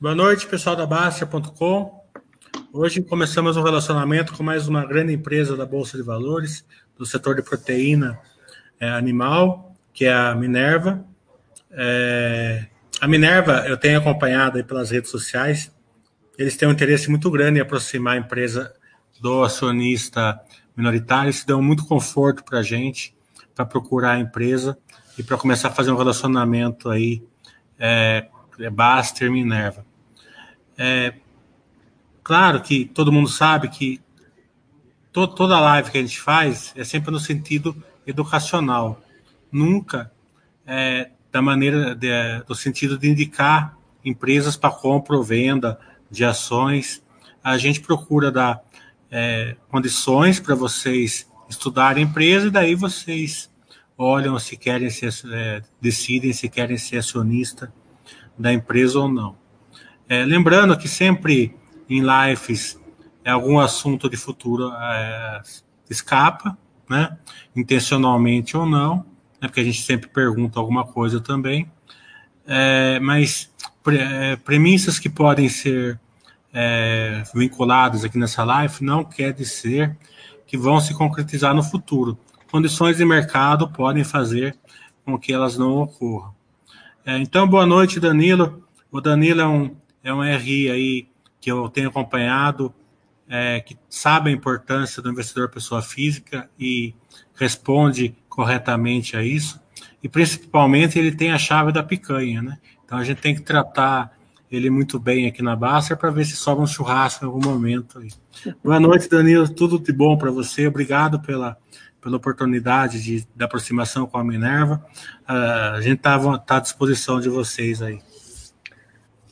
Boa noite, pessoal da Bastia.com. Hoje começamos um relacionamento com mais uma grande empresa da Bolsa de Valores, do setor de proteína é, animal, que é a Minerva. É, a Minerva, eu tenho acompanhado pelas redes sociais, eles têm um interesse muito grande em aproximar a empresa do acionista minoritário, isso deu muito conforto para a gente, para procurar a empresa e para começar a fazer um relacionamento aí é, é Baster Minerva. É, claro que todo mundo sabe que to, toda live que a gente faz é sempre no sentido educacional, nunca é, da maneira de, do sentido de indicar empresas para compra ou venda de ações. A gente procura dar é, condições para vocês estudarem a empresa e daí vocês olham se querem ser, é, decidem se querem ser acionista da empresa ou não. É, lembrando que sempre em lives é algum assunto de futuro é, escapa, né? intencionalmente ou não, né? porque a gente sempre pergunta alguma coisa também, é, mas pre, é, premissas que podem ser é, vinculadas aqui nessa live não quer dizer que vão se concretizar no futuro. Condições de mercado podem fazer com que elas não ocorram. É, então, boa noite, Danilo. O Danilo é um, é um RI aí que eu tenho acompanhado, é, que sabe a importância do investidor pessoa física e responde corretamente a isso. E principalmente ele tem a chave da picanha, né? Então a gente tem que tratar ele muito bem aqui na Baster para ver se sobra um churrasco em algum momento. Aí. Boa noite, Danilo. Tudo de bom para você. Obrigado pela, pela oportunidade de, aproximação com a Minerva. Uh, a gente está tá à disposição de vocês aí.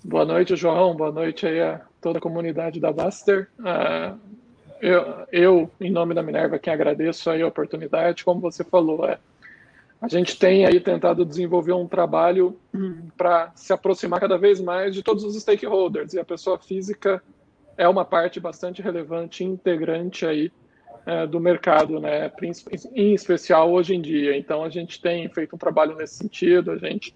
Boa noite, João. Boa noite aí a toda a comunidade da Baster. Uh, eu, eu, em nome da Minerva, quem agradeço aí a oportunidade. Como você falou, é, a gente tem aí tentado desenvolver um trabalho para se aproximar cada vez mais de todos os stakeholders. E a pessoa física é uma parte bastante relevante, integrante aí é, do mercado, né? em especial hoje em dia. Então, a gente tem feito um trabalho nesse sentido, a gente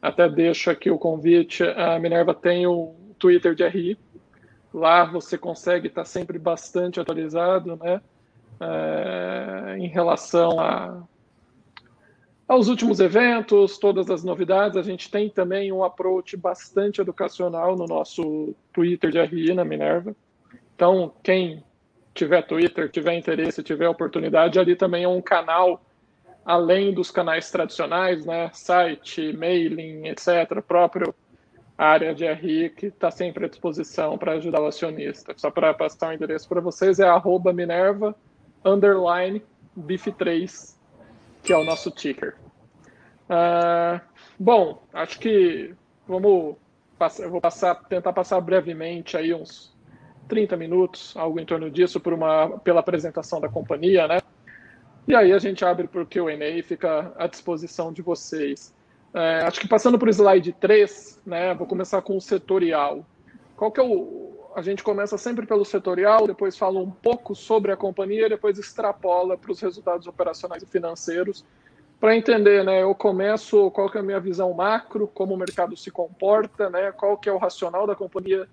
até deixa aqui o convite, a Minerva tem o Twitter de RI, lá você consegue estar sempre bastante atualizado, né? É, em relação a, aos últimos eventos, todas as novidades. A gente tem também um approach bastante educacional no nosso Twitter de RI na Minerva. Então, quem tiver Twitter, tiver interesse, tiver oportunidade, ali também é um canal além dos canais tradicionais, né, site, mailing, etc., próprio área de RI que está sempre à disposição para ajudar o acionista. Só para passar o endereço para vocês, é arroba Minerva, underline, BIF3, que é o nosso ticker. Uh, bom, acho que vamos eu vou passar, tentar passar brevemente aí uns 30 minutos, algo em torno disso, por uma, pela apresentação da companhia, né? E aí a gente abre para o Q&A e fica à disposição de vocês. É, acho que passando para o slide 3, né, vou começar com o setorial. Qual que é o... A gente começa sempre pelo setorial, depois fala um pouco sobre a companhia, depois extrapola para os resultados operacionais e financeiros, para entender, né, eu começo qual que é a minha visão macro, como o mercado se comporta, né, qual que é o racional da companhia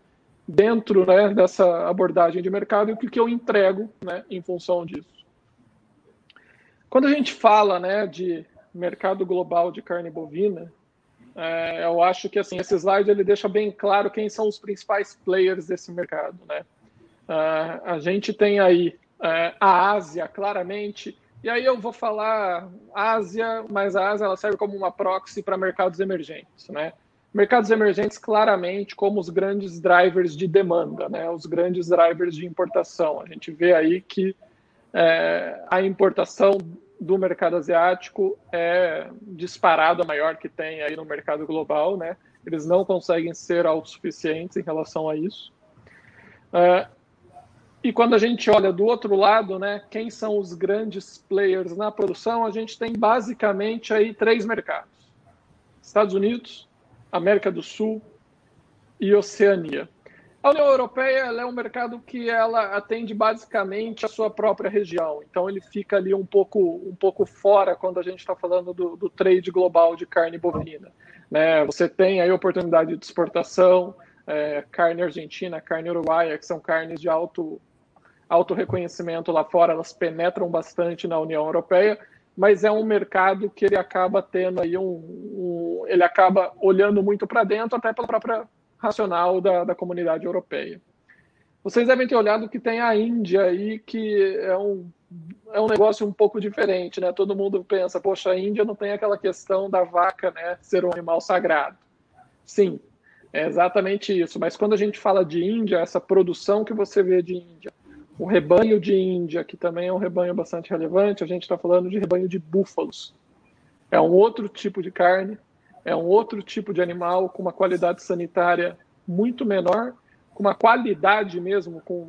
dentro né, dessa abordagem de mercado e o que, eu entrego né, em função disso. Quando a gente fala né, de mercado global de carne bovina, é, eu acho que assim esse slide ele deixa bem claro quem são os principais players desse mercado. Né? Uh, a gente tem aí uh, a Ásia, claramente, e aí eu vou falar Ásia, mas a Ásia ela serve como uma proxy para mercados emergentes. Né? Mercados emergentes claramente como os grandes drivers de demanda, né? os grandes drivers de importação. A gente vê aí que é, a importação do mercado asiático é disparada maior que tem aí no mercado global, né? Eles não conseguem ser autossuficientes em relação a isso. É, e quando a gente olha do outro lado, né, quem são os grandes players na produção, a gente tem basicamente aí três mercados: Estados Unidos, América do Sul e Oceania. A União Europeia é um mercado que ela atende basicamente a sua própria região, então ele fica ali um pouco, um pouco fora quando a gente está falando do, do, trade global de carne bovina. Né? Você tem aí oportunidade de exportação, é, carne argentina, carne uruguaia, que são carnes de alto, alto reconhecimento lá fora, elas penetram bastante na União Europeia, mas é um mercado que ele acaba tendo aí um, um ele acaba olhando muito para dentro, até pela própria racional da, da comunidade europeia. Vocês devem ter olhado que tem a Índia aí, que é um, é um negócio um pouco diferente, né? Todo mundo pensa, poxa, a Índia não tem aquela questão da vaca, né, ser um animal sagrado. Sim, é exatamente isso. Mas quando a gente fala de Índia, essa produção que você vê de Índia, o rebanho de Índia, que também é um rebanho bastante relevante, a gente está falando de rebanho de búfalos. É um outro tipo de carne, é um outro tipo de animal com uma qualidade sanitária muito menor, com uma qualidade mesmo, com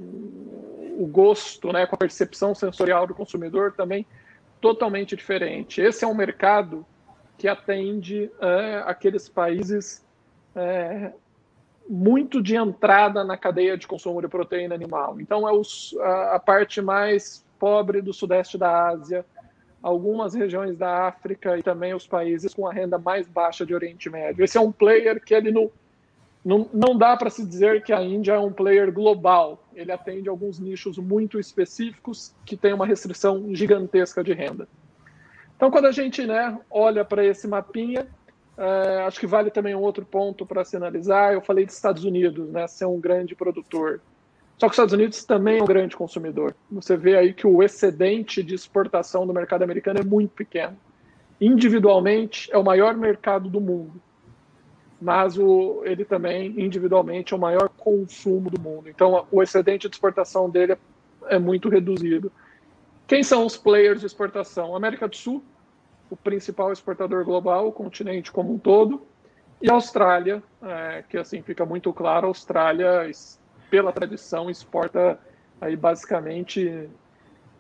o gosto, né, com a percepção sensorial do consumidor também totalmente diferente. Esse é um mercado que atende é, aqueles países é, muito de entrada na cadeia de consumo de proteína animal. Então, é os, a, a, parte mais pobre do sudeste da Ásia, algumas regiões da África e também os países com a renda mais baixa de Oriente Médio. Esse é um player que ele não, não, não dá para se dizer que a Índia é um player global. Ele atende alguns nichos muito específicos que têm uma restrição gigantesca de renda. Então, quando a gente né, olha para esse mapinha, Uh, acho que vale também um outro ponto para se analisar. Eu falei dos Estados Unidos, né, ser um grande produtor. Só que os Estados Unidos também é um grande consumidor. Você vê aí que o excedente de exportação do mercado americano é muito pequeno. Individualmente, é o maior mercado do mundo. Mas o, ele também, individualmente, é o maior consumo do mundo. Então, o excedente de exportação dele é, é muito reduzido. Quem são os players de exportação? América do Sul, o principal exportador global, o continente como um todo, e a Austrália, é, que assim fica muito claro, a Austrália, pela tradição, exporta aí basicamente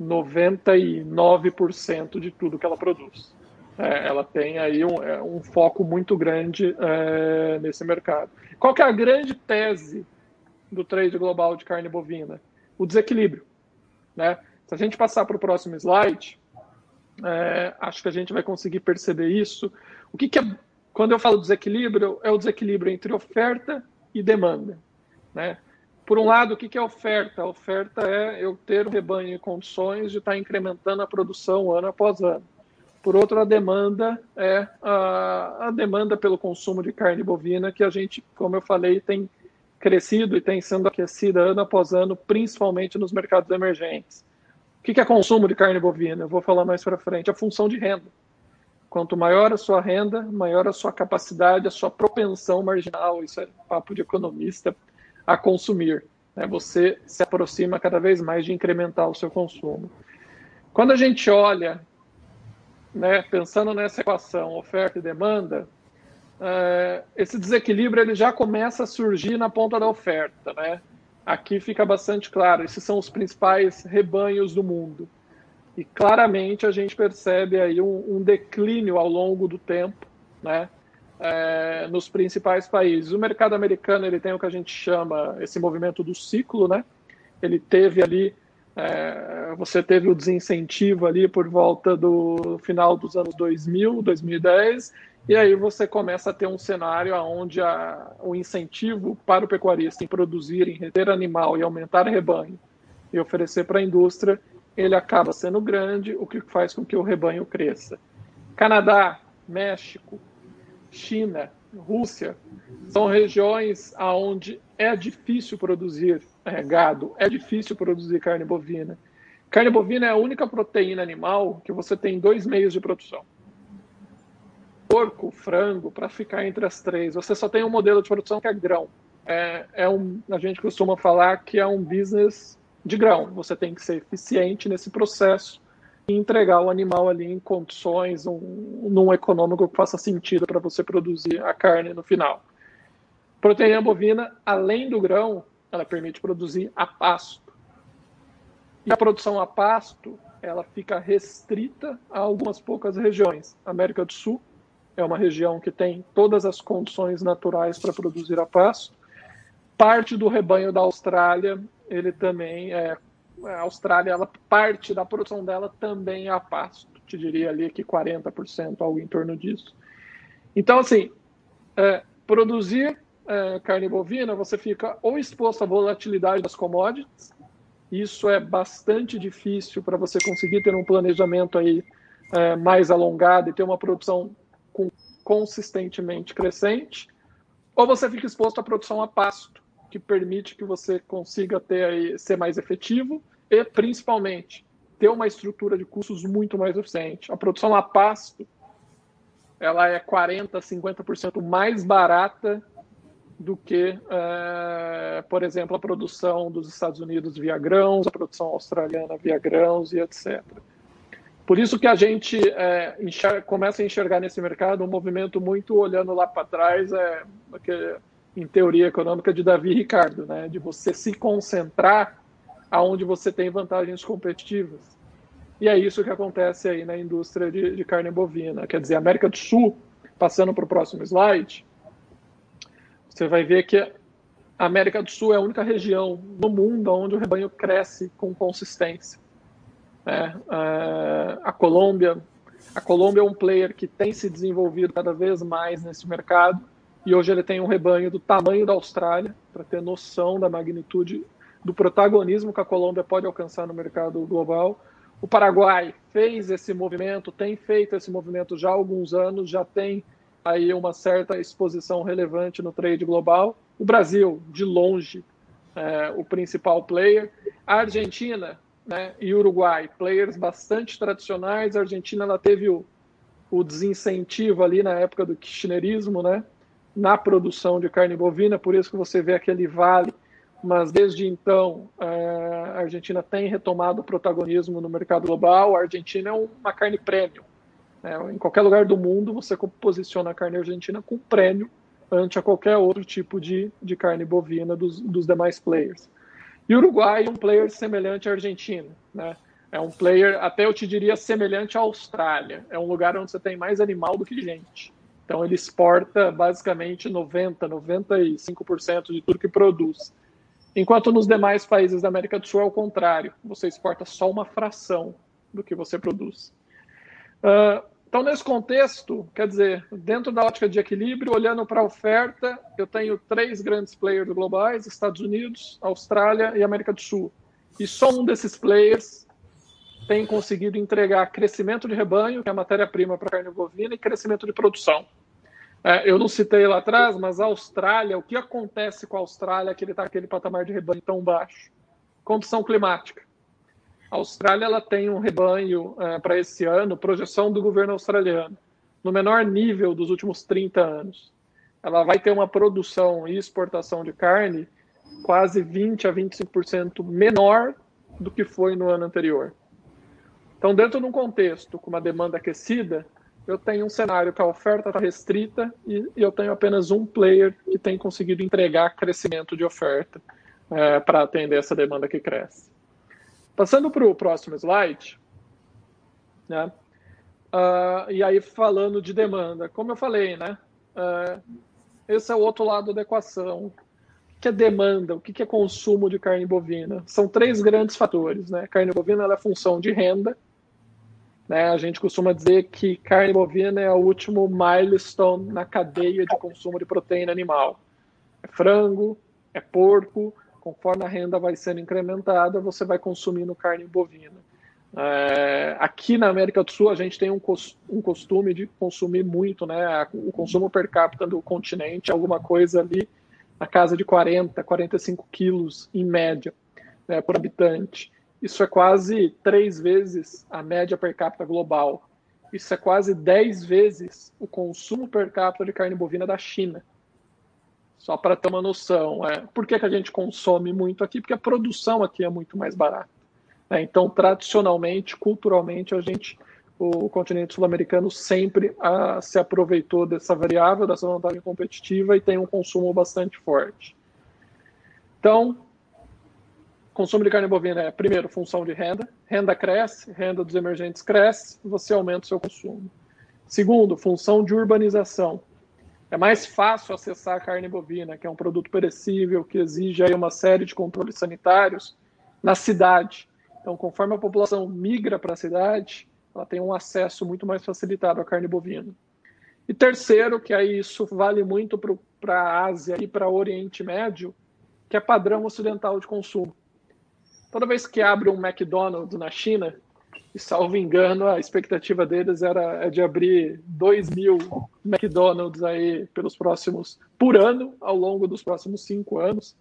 99% de tudo que ela produz. É, ela tem aí um, é, um foco muito grande é, nesse mercado. Qual que é a grande tese do trade global de carne bovina? O desequilíbrio. Né? Se a gente passar para o próximo slide, é, acho que a gente vai conseguir perceber isso. O que, que é, quando eu falo desequilíbrio, é o desequilíbrio entre oferta e demanda. Né? Por um lado, o que, que é oferta? A oferta é eu ter um rebanho em condições de estar incrementando a produção ano após ano. Por outro, a demanda é a, a demanda pelo consumo de carne bovina, que a gente, como eu falei, tem crescido e tem sendo aquecida ano após ano, principalmente nos mercados emergentes que, que é consumo de carne bovina? Eu vou falar mais para frente. A função de renda. Quanto maior a sua renda, maior a sua capacidade, a sua propensão marginal, isso é papo de economista, a consumir. Né? Você se aproxima cada vez mais de incrementar o seu consumo. Quando a gente olha, né, pensando nessa equação oferta e demanda, é, esse desequilíbrio ele já começa a surgir na ponta da oferta, né? Aqui fica bastante claro, esses são os principais rebanhos do mundo. E claramente a gente percebe aí um, um declínio ao longo do tempo, né? É, nos principais países. O mercado americano ele tem o que a gente chama esse movimento do ciclo, né? Ele teve ali, é, você teve o desincentivo ali por volta do final dos anos 2000, 2010, e aí você começa a ter um cenário onde a, o incentivo para o pecuarista em produzir, em reter animal e aumentar rebanho e oferecer para a indústria, ele acaba sendo grande, o que faz com que o rebanho cresça. Canadá, México, China, Rússia são regiões onde é difícil produzir é, gado, é difícil produzir carne bovina. Carne bovina é a única proteína animal que você tem dois meios de produção porco, frango, para ficar entre as três. Você só tem um modelo de produção que é grão. É, é um, a gente costuma falar que é um business de grão. Você tem que ser eficiente nesse processo e entregar o animal ali em condições, um, num econômico que faça sentido para você produzir a carne no final. Proteína bovina, além do grão, ela permite produzir a pasto. E a produção a pasto, ela fica restrita a algumas poucas regiões. América do Sul, é uma região que tem todas as condições naturais para produzir a pasto. Parte do rebanho da Austrália, ele também é a Austrália, ela parte da produção dela também é a pasto. Te diria ali que 40%, algo em torno disso. Então, assim, é, produzir é, carne bovina, você fica ou exposto à volatilidade das commodities, isso é bastante difícil para você conseguir ter um planejamento aí é, mais alongado e ter uma produção com, consistentemente crescente, ou você fica exposto à produção a pasto, que permite que você consiga ter ser mais efetivo e, principalmente, ter uma estrutura de custos muito mais eficiente. A produção a pasto ela é 40%, 50% mais barata do que, é, por exemplo, a produção dos Estados Unidos via grãos, a produção australiana via grãos e etc. Por isso que a gente é, enxerga, começa a enxergar nesse mercado um movimento muito olhando lá para trás, é, que, em teoria econômica de Davi Ricardo, né, de você se concentrar aonde você tem vantagens competitivas. E é isso que acontece aí na indústria de, de carne bovina. Quer dizer, a América do Sul, passando para o próximo slide, você vai ver que a América do Sul é a única região no mundo onde o rebanho cresce com consistência. É, a Colômbia, a Colômbia é um player que tem se desenvolvido cada vez mais nesse mercado e hoje ele tem um rebanho do tamanho da Austrália para ter noção da magnitude do protagonismo que a Colômbia pode alcançar no mercado global. O Paraguai fez esse movimento, tem feito esse movimento já há alguns anos, já tem aí uma certa exposição relevante no trade global. O Brasil, de longe, é, o principal player. A Argentina né, e Uruguai, players bastante tradicionais. A Argentina ela teve o, o desincentivo ali na época do kirchnerismo, né, na produção de carne bovina, por isso que você vê aquele vale. Mas desde então, é, a Argentina tem retomado o protagonismo no mercado global. A Argentina é uma carne premium é, em qualquer lugar do mundo, você posiciona a carne argentina com prêmio ante a qualquer outro tipo de, de carne bovina dos, dos demais players. E o Uruguai é um player semelhante à Argentina. Né? É um player, até eu te diria, semelhante à Austrália. É um lugar onde você tem mais animal do que gente. Então ele exporta basicamente 90%, 95% de tudo que produz. Enquanto nos demais países da América do Sul é o contrário. Você exporta só uma fração do que você produz. Uh, então, nesse contexto, quer dizer, dentro da ótica de equilíbrio, olhando para a oferta, eu tenho três grandes players globais: Estados Unidos, Austrália e América do Sul. E só um desses players tem conseguido entregar crescimento de rebanho, que é a matéria-prima para carne bovina, e crescimento de produção. É, eu não citei lá atrás, mas a Austrália, o que acontece com a Austrália que ele está aquele patamar de rebanho tão baixo? Condição climática. A Austrália ela tem um rebanho é, para esse ano, projeção do governo australiano, no menor nível dos últimos 30 anos. Ela vai ter uma produção e exportação de carne quase 20 a 25% menor do que foi no ano anterior. Então, dentro de um contexto com uma demanda aquecida, eu tenho um cenário que a oferta está restrita e, eu tenho apenas um player que tem conseguido entregar crescimento de oferta é, para atender essa demanda que cresce. Passando para o próximo slide, né? Uh, e aí falando de demanda, como eu falei, né? Uh, esse é o outro lado da equação. O que é demanda? O que é consumo de carne bovina? São três grandes fatores, né? Carne bovina é função de renda. Né? A gente costuma dizer que carne bovina é o último milestone na cadeia de consumo de proteína animal. É frango, é porco, conforme a renda vai sendo incrementada, você vai consumindo carne bovina. É, aqui na América do Sul, a gente tem um, um costume de consumir muito, né? O consumo per capita do continente é alguma coisa ali na casa de 40, 45 quilos em média né, por habitante. Isso é quase três vezes a média per capita global. Isso é quase 10 vezes o consumo per capita de carne bovina da China. Só para ter uma noção. É, por que, que a gente consome muito aqui? Porque a produção aqui é muito mais barata. Né? Então, tradicionalmente, culturalmente, a gente, o continente sul-americano sempre a, ah, se aproveitou dessa variável, dessa vantagem competitiva e tem um consumo bastante forte. Então, consumo de carne bovina é, primeiro, função de renda. Renda cresce, renda dos emergentes cresce, você aumenta o seu consumo. Segundo, função de urbanização. É mais fácil acessar a carne bovina, que é um produto perecível, que exige aí uma série de controles sanitários, na cidade. Então, conforme a população migra para a cidade, ela tem um acesso muito mais facilitado à carne bovina. E terceiro, que aí isso vale muito para a Ásia e para o Oriente Médio, que é padrão ocidental de consumo. Toda vez que abre um McDonald's na China, e salvo engano, a expectativa deles era é de abrir 2 mil McDonald's aí pelos próximos, por ano, ao longo dos próximos cinco anos.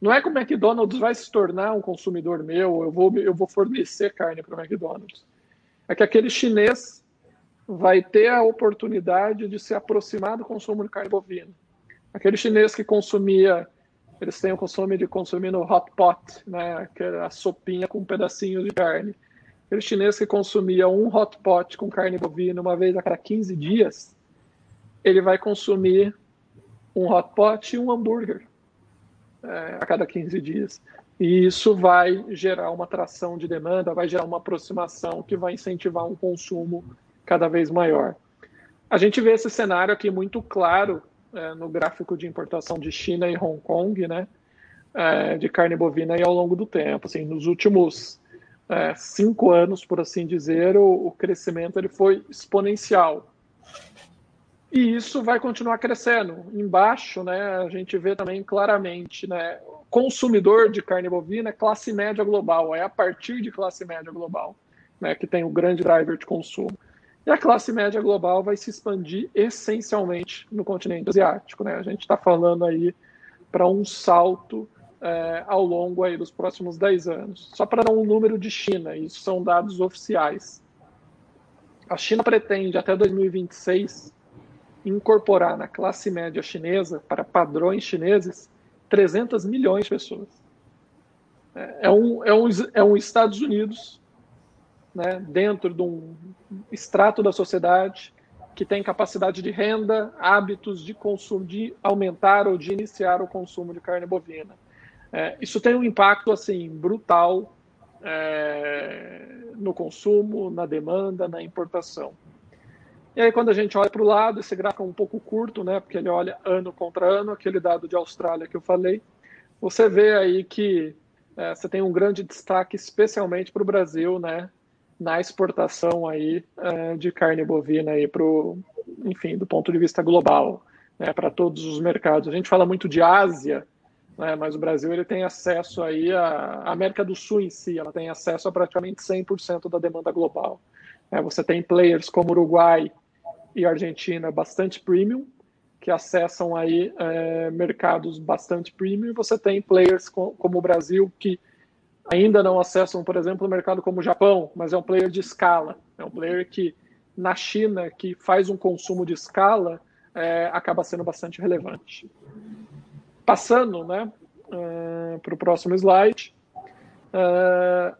Não é que o McDonald's vai se tornar um consumidor meu, eu vou, eu vou fornecer carne para o McDonald's. É que aquele chinês vai ter a oportunidade de se aproximar do consumo de carne bovina. Aquele chinês que consumia, eles têm o costume de consumir no hot pot, né, que é a sopinha com um pedacinho de carne. Aquele chinês que consumia um hot pot com carne bovina uma vez a cada 15 dias, ele vai consumir um hot pot e um hambúrguer é, a cada 15 dias. E isso vai gerar uma atração de demanda, vai gerar uma aproximação que vai incentivar um consumo cada vez maior. A gente vê esse cenário aqui muito claro é, no gráfico de importação de China e Hong Kong, né, é, de carne bovina e ao longo do tempo. Assim, nos últimos é, cinco anos, por assim dizer, o, o, crescimento ele foi exponencial. E isso vai continuar crescendo. Embaixo, né, a gente vê também claramente, né, consumidor de carne bovina é classe média global, é a partir de classe média global, né, que tem o grande driver de consumo. E a classe média global vai se expandir essencialmente no continente asiático. Né? A gente está falando aí para um salto é, ao longo aí dos próximos 10 anos. Só para dar um número de China, isso são dados oficiais. A China pretende, até 2026, incorporar na classe média chinesa, para padrões chineses, 300 milhões de pessoas. É, é um, é um, é um Estados Unidos né, dentro de um extrato da sociedade que tem capacidade de renda, hábitos de consumo, de aumentar ou de iniciar o consumo de carne bovina. É, isso tem um impacto assim brutal é, no consumo, na demanda, na importação. E aí, quando a gente olha para o lado, esse gráfico é um pouco curto, né, porque ele olha ano contra ano, aquele dado de Austrália que eu falei, você vê aí que é, você tem um grande destaque, especialmente para o Brasil, né, na exportação aí é, de carne bovina aí para enfim, do ponto de vista global, né, para todos os mercados. A gente fala muito de Ásia, né, mas o Brasil ele tem acesso aí a, a América do Sul em si, ela tem acesso a praticamente 100% da demanda global. É, você tem players como Uruguai, e Argentina bastante premium, que acessam aí é, mercados bastante premium. Você tem players com, como o Brasil que ainda não acessam, por exemplo, o mercado como o Japão, mas é um player de escala. É um player que na China que faz um consumo de escala é, acaba sendo bastante relevante. Passando, né, uh, para o próximo slide. Uh,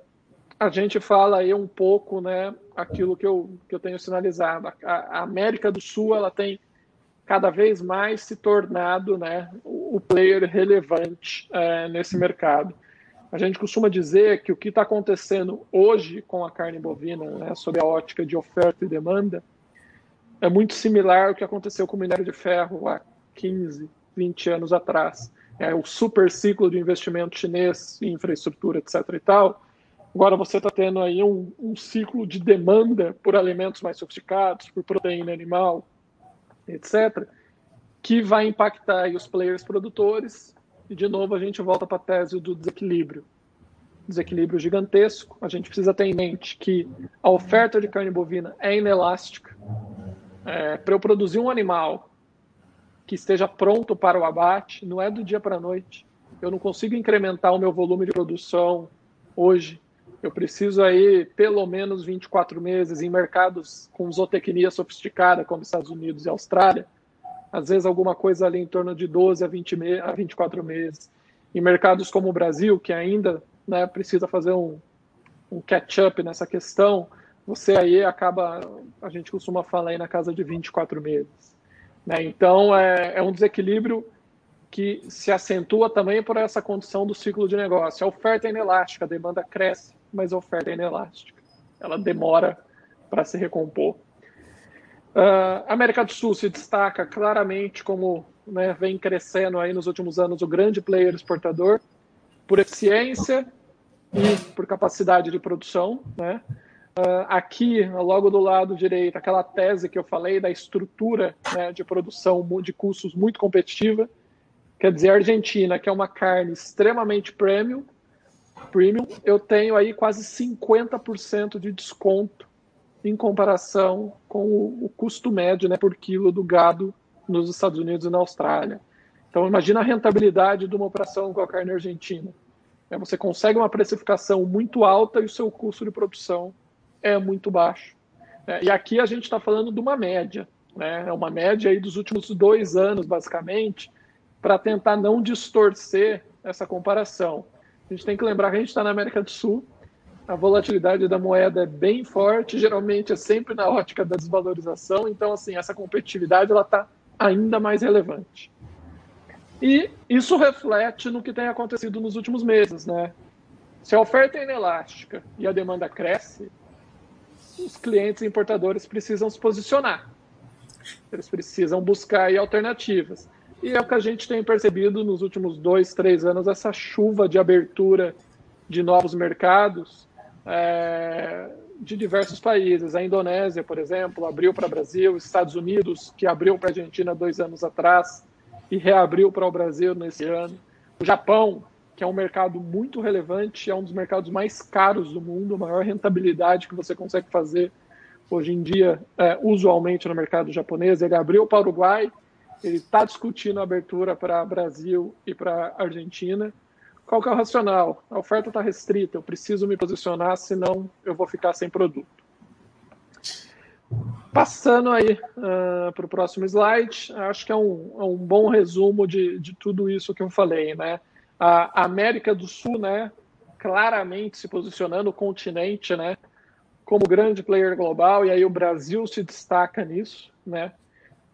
a gente fala aí um pouco, né, aquilo que eu, que eu tenho sinalizado. A, a América do Sul, ela tem cada vez mais se tornado, né, o, player relevante é, nesse mercado. A gente costuma dizer que o que está acontecendo hoje com a carne bovina, né, sob a ótica de oferta e demanda, é muito similar ao que aconteceu com o minério de ferro há 15, 20 anos atrás. É, o super ciclo de investimento chinês em infraestrutura, etc. e tal, Agora você está tendo aí um, um, ciclo de demanda por alimentos mais sofisticados, por proteína animal, etc., que vai impactar os players produtores. E, de novo, a gente volta para a tese do desequilíbrio. Desequilíbrio gigantesco. A gente precisa ter em mente que a oferta de carne bovina é inelástica. É, para eu produzir um animal que esteja pronto para o abate, não é do dia para a noite. Eu não consigo incrementar o meu volume de produção hoje eu preciso aí pelo menos 24 meses em mercados com zootecnia sofisticada, como Estados Unidos e Austrália. Às vezes alguma coisa ali em torno de 12 a, 20 me a 24 meses. Em mercados como o Brasil, que ainda né, precisa fazer um, um catch-up nessa questão, você aí acaba, a gente costuma falar aí na casa de 24 meses. Né? Então, é, é um desequilíbrio que se acentua também por essa condição do ciclo de negócio. A oferta é inelástica, a demanda cresce mas a oferta é inelástica. Ela demora para se recompor. Uh, América do Sul se destaca claramente como né, vem crescendo aí nos últimos anos o grande player exportador por eficiência e por capacidade de produção. Né? Uh, aqui, logo do lado direito, aquela tese que eu falei da estrutura né, de produção de custos muito competitiva. Quer dizer, a Argentina, que é uma carne extremamente premium, premium eu tenho aí quase 50% de desconto em comparação com o, o, custo médio né, por quilo do gado nos Estados Unidos e na Austrália. Então, imagina a rentabilidade de uma operação com a carne argentina. É, você consegue uma precificação muito alta e o seu custo de produção é muito baixo. É, e aqui a gente está falando de uma média, né? é uma média aí dos últimos dois anos, basicamente, para tentar não distorcer essa comparação. A gente tem que lembrar que a gente está na América do Sul, a volatilidade da moeda é bem forte, geralmente é sempre na ótica da desvalorização, então assim essa competitividade ela está ainda mais relevante. E isso reflete no que tem acontecido nos últimos meses, né? Se a oferta é inelástica e a demanda cresce, os clientes importadores precisam se posicionar. Eles precisam buscar alternativas. E é o que a gente tem percebido nos últimos dois, três anos, essa chuva de abertura de novos mercados é, de diversos países. A Indonésia, por exemplo, abriu para o Brasil, Estados Unidos, que abriu para a Argentina dois anos atrás e reabriu para o Brasil nesse ano. O Japão, que é um mercado muito relevante, é um dos mercados mais caros do mundo, a maior rentabilidade que você consegue fazer hoje em dia, é, usualmente no mercado japonês. Ele abriu para o Uruguai, ele está discutindo a abertura para Brasil e para Argentina. Qual que é o racional? A oferta está restrita, eu preciso me posicionar, senão eu vou ficar sem produto. Passando aí uh, ah, para o próximo slide, acho que é um, é um bom resumo de, de tudo isso que eu falei, né? A América do Sul, né, claramente se posicionando o continente, né, como grande player global, e aí o Brasil se destaca nisso, né,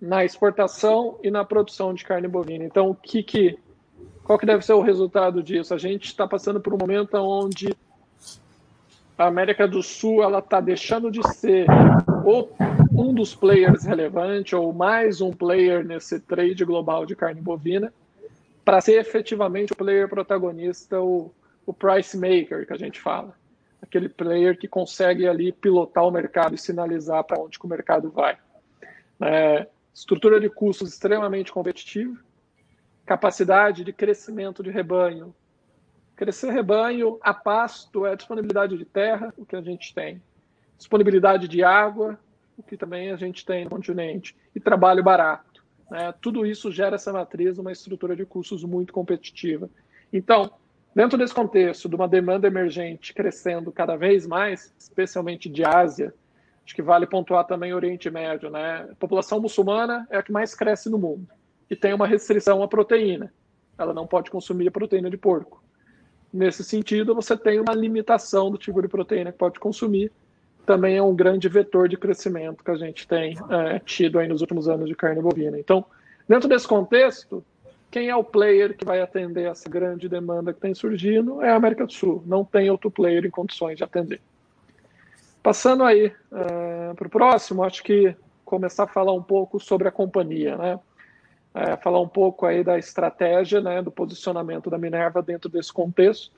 na exportação e na produção de carne bovina. Então, o que que qual que deve ser o resultado disso? A gente está passando por um momento onde a América do Sul ela está deixando de ser ou um dos players relevantes ou mais um player nesse trade global de carne bovina para ser efetivamente o player protagonista, o, o price maker que a gente fala. Aquele player que consegue ali pilotar o mercado e sinalizar para onde o mercado vai. É, estrutura de custos extremamente competitiva, capacidade de crescimento de rebanho. Crescer rebanho a pasto é disponibilidade de terra, o que a gente tem. Disponibilidade de água, o que também a gente tem no continente. E trabalho barato. Né? Tudo isso gera essa matriz, uma estrutura de custos muito competitiva. Então, dentro desse contexto de uma demanda emergente crescendo cada vez mais, especialmente de Ásia, acho que vale pontuar também o Oriente Médio. Né? A população muçulmana é a que mais cresce no mundo e tem uma restrição à proteína. Ela não pode consumir a proteína de porco. Nesse sentido, você tem uma limitação do tipo de proteína que pode consumir, também é um grande vetor de crescimento que a gente tem é, tido aí nos últimos anos de carne bovina. Então, dentro desse contexto, quem é o player que vai atender essa grande demanda que tem surgindo é a América do Sul. Não tem outro player em condições de atender. Passando aí uh, para o próximo, acho que começar a falar um pouco sobre a companhia, né? É, falar um pouco aí da estratégia, né, do posicionamento da Minerva dentro desse contexto.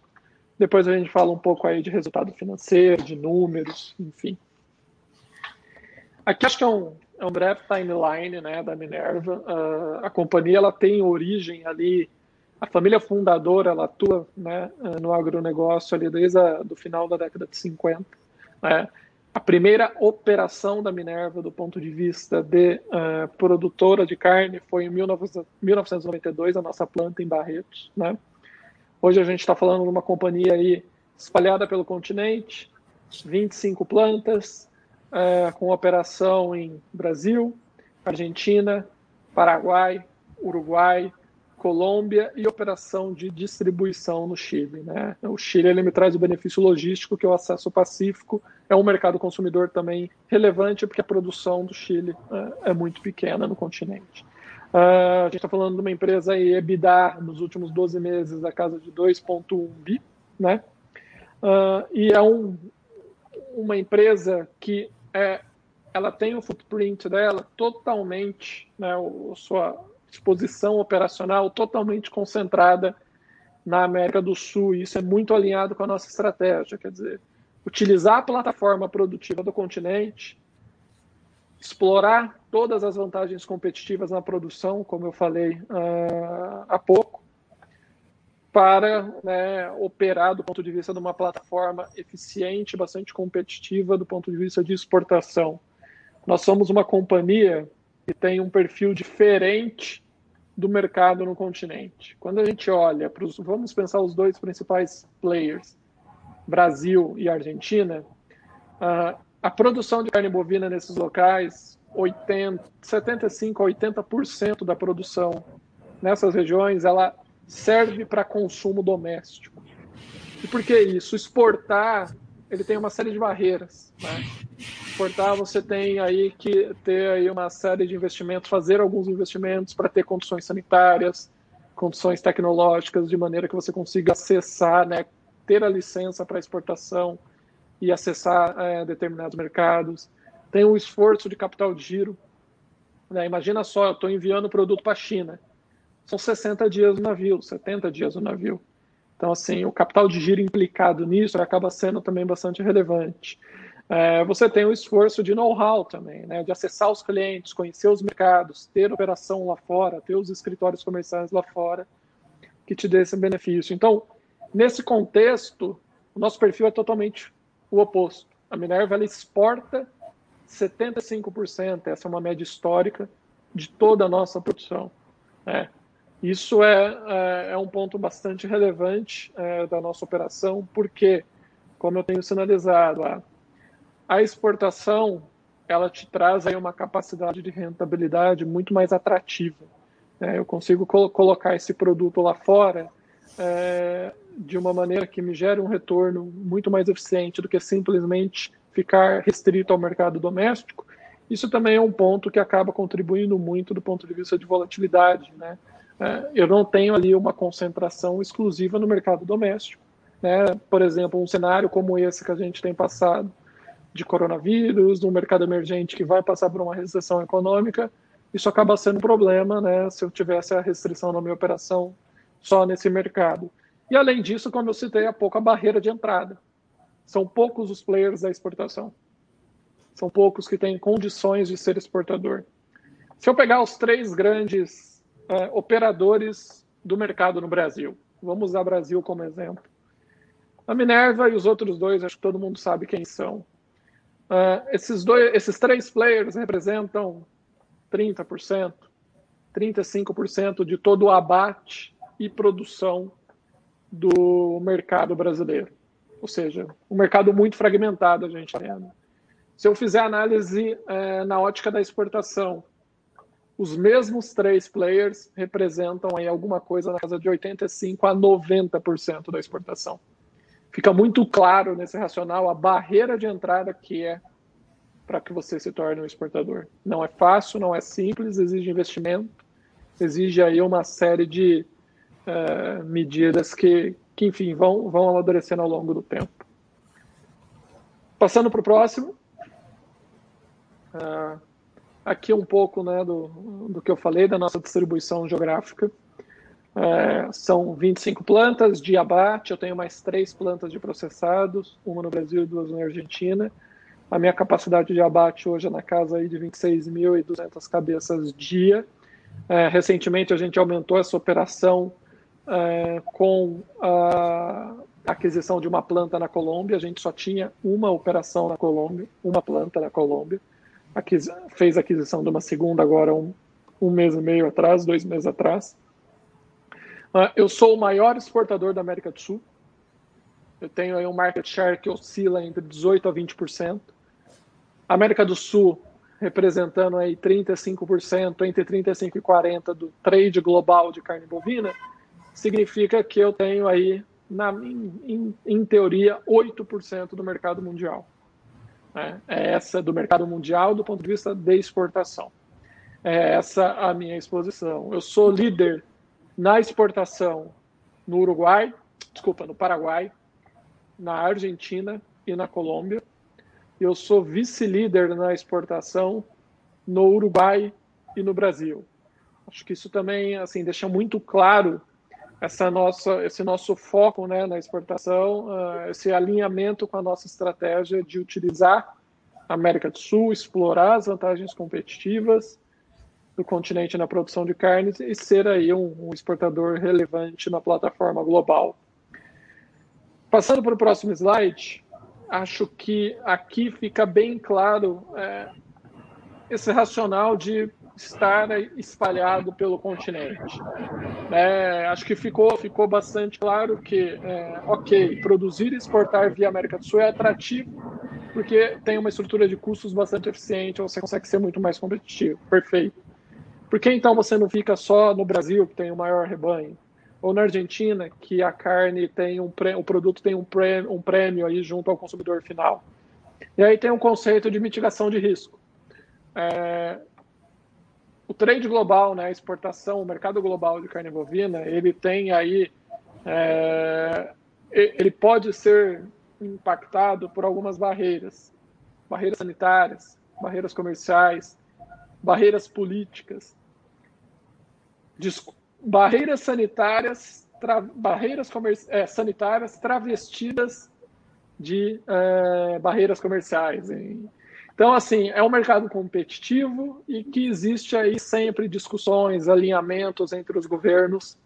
Depois a gente fala um pouco aí de resultado financeiro, de números, enfim. Aqui acho que é um, é um breve timeline né, da Minerva. Uh, a companhia ela tem origem ali, a família fundadora ela atua né, no agronegócio ali desde o final da década de 50. Né? A primeira operação da Minerva do ponto de vista de uh, produtora de carne foi em 1992, a nossa planta em Barretos. Né? Hoje a gente está falando de uma companhia aí espalhada pelo continente, 25 plantas, é, com operação em Brasil, Argentina, Paraguai, Uruguai, Colômbia e operação de distribuição no Chile. Né? O Chile ele me traz o benefício logístico que é o acesso ao Pacífico, é um mercado consumidor também relevante porque a produção do Chile é, é muito pequena no continente. Uh, a gente está falando de uma empresa aí, EBITDA, nos últimos 12 meses, da casa de 2,1 bi, né? Uh, e é um, uma empresa que é, ela tem o footprint dela totalmente, né, a sua exposição operacional totalmente concentrada na América do Sul. E isso é muito alinhado com a nossa estratégia. Quer dizer, utilizar a plataforma produtiva do continente, explorar todas as vantagens competitivas na produção, como eu falei uh, há pouco, para né, operar do ponto de vista de uma plataforma eficiente, bastante competitiva do ponto de vista de exportação. Nós somos uma companhia que tem um perfil diferente do mercado no continente. Quando a gente olha para os, vamos pensar os dois principais players, Brasil e Argentina, uh, a produção de carne bovina nesses locais, 80, 75 a 80% da produção nessas regiões, ela serve para consumo doméstico. E por que isso? Exportar, ele tem uma série de barreiras. Né? Exportar, você tem aí que ter aí uma série de investimentos, fazer alguns investimentos para ter condições sanitárias, condições tecnológicas, de maneira que você consiga acessar, né, ter a licença para exportação e acessar é, determinados mercados. Tem um esforço de capital de giro. Né? Imagina só, eu estou enviando produto para a China são 60 dias no navio, 70 dias no navio. Então, assim, o capital de giro implicado nisso acaba sendo também bastante relevante. É, você tem o esforço de know-how também, né, de acessar os clientes, conhecer os mercados, ter operação lá fora, ter os escritórios comerciais lá fora, que te dê esse benefício. Então, nesse contexto, o nosso perfil é totalmente o oposto. A Minerva ela exporta 75%, essa é uma média histórica de toda a nossa produção. Né? Isso é, é, é um ponto bastante relevante é, da nossa operação, porque, como eu tenho sinalizado, a, a exportação ela te traz aí uma capacidade de rentabilidade muito mais atrativa. Né? Eu consigo col colocar esse produto lá fora é, de uma maneira que me gere um retorno muito mais eficiente do que simplesmente ficar restrito ao mercado doméstico. Isso também é um ponto que acaba contribuindo muito do ponto de vista de volatilidade, né? É, eu não tenho ali uma concentração exclusiva no mercado doméstico. Né? Por exemplo, um cenário como esse que a gente tem passado, de coronavírus, um mercado emergente que vai passar por uma recessão econômica, isso acaba sendo um problema né, se eu tivesse a restrição na minha operação só nesse mercado. E além disso, como eu citei há pouco, a barreira de entrada. São poucos os players da exportação. São poucos que têm condições de ser exportador. Se eu pegar os três grandes é, operadores do mercado no Brasil. Vamos usar Brasil como exemplo. A Minerva e os outros dois, acho que todo mundo sabe quem são. Uh, esses, dois, esses três players representam 30%, 35% de todo o abate e produção do mercado brasileiro. Ou seja, um mercado muito fragmentado, a gente tem. Se eu fizer análise é, na ótica da exportação, os mesmos três players representam aí alguma coisa na casa de 85 a 90% da exportação. Fica muito claro nesse racional a barreira de entrada que é para que você se torne um exportador. Não é fácil, não é simples, exige investimento, exige aí uma série de uh, medidas que, que, enfim, vão, vão amadurecendo ao longo do tempo. Passando para o próximo. Uh, aqui um pouco né, do, do que eu falei da nossa distribuição geográfica. É, são 25 plantas de abate, eu tenho mais três plantas de processados, uma no Brasil e duas na Argentina. A minha capacidade de abate hoje é na casa aí de 26.200 cabeças dia. É, recentemente a gente aumentou essa operação é, com a aquisição de uma planta na Colômbia. A gente só tinha uma operação na Colômbia, uma planta na Colômbia aquis, fez aquisição de uma segunda agora um, um mês e meio atrás, dois meses atrás. Uh, eu sou o maior exportador da América do Sul. Eu tenho aí um market share que oscila entre 18% a 20%. América do Sul representando aí 35%, entre 35% e 40% do trade global de carne bovina, significa que eu tenho aí, na, em, em teoria, 8% do mercado mundial. Né? É essa do mercado mundial do ponto de vista de exportação. É essa a minha exposição. Eu sou líder na exportação no Uruguai, desculpa, no Paraguai, na Argentina e na Colômbia. Eu sou vice-líder na exportação no Uruguai e no Brasil. Acho que isso também assim deixa muito claro essa nossa, esse nosso foco né, na exportação, uh, esse alinhamento com a nossa estratégia de utilizar a América do Sul, explorar as vantagens competitivas do continente na produção de carnes e ser aí um, um exportador relevante na plataforma global. Passando para o próximo slide, acho que aqui fica bem claro é, esse racional de estar espalhado pelo continente. É, acho que ficou, ficou bastante claro que, é, ok, produzir e exportar via América do Sul é atrativo, porque tem uma estrutura de custos bastante eficiente, você consegue ser muito mais competitivo. Perfeito. Por que então você não fica só no Brasil, que tem o maior rebanho? Ou na Argentina, que a carne tem um o produto tem um prêmio, um prêmio aí junto ao consumidor final? E aí tem um conceito de mitigação de risco. É, o trade global, né, a exportação, o mercado global de carne bovina, ele tem aí, é, ele pode ser impactado por algumas barreiras, barreiras sanitárias, barreiras comerciais, barreiras políticas, barreiras sanitárias, barreiras é, sanitárias travestidas de é, barreiras comerciais. Em, então, assim, é um mercado competitivo e que existe aí sempre discussões, alinhamentos entre os governos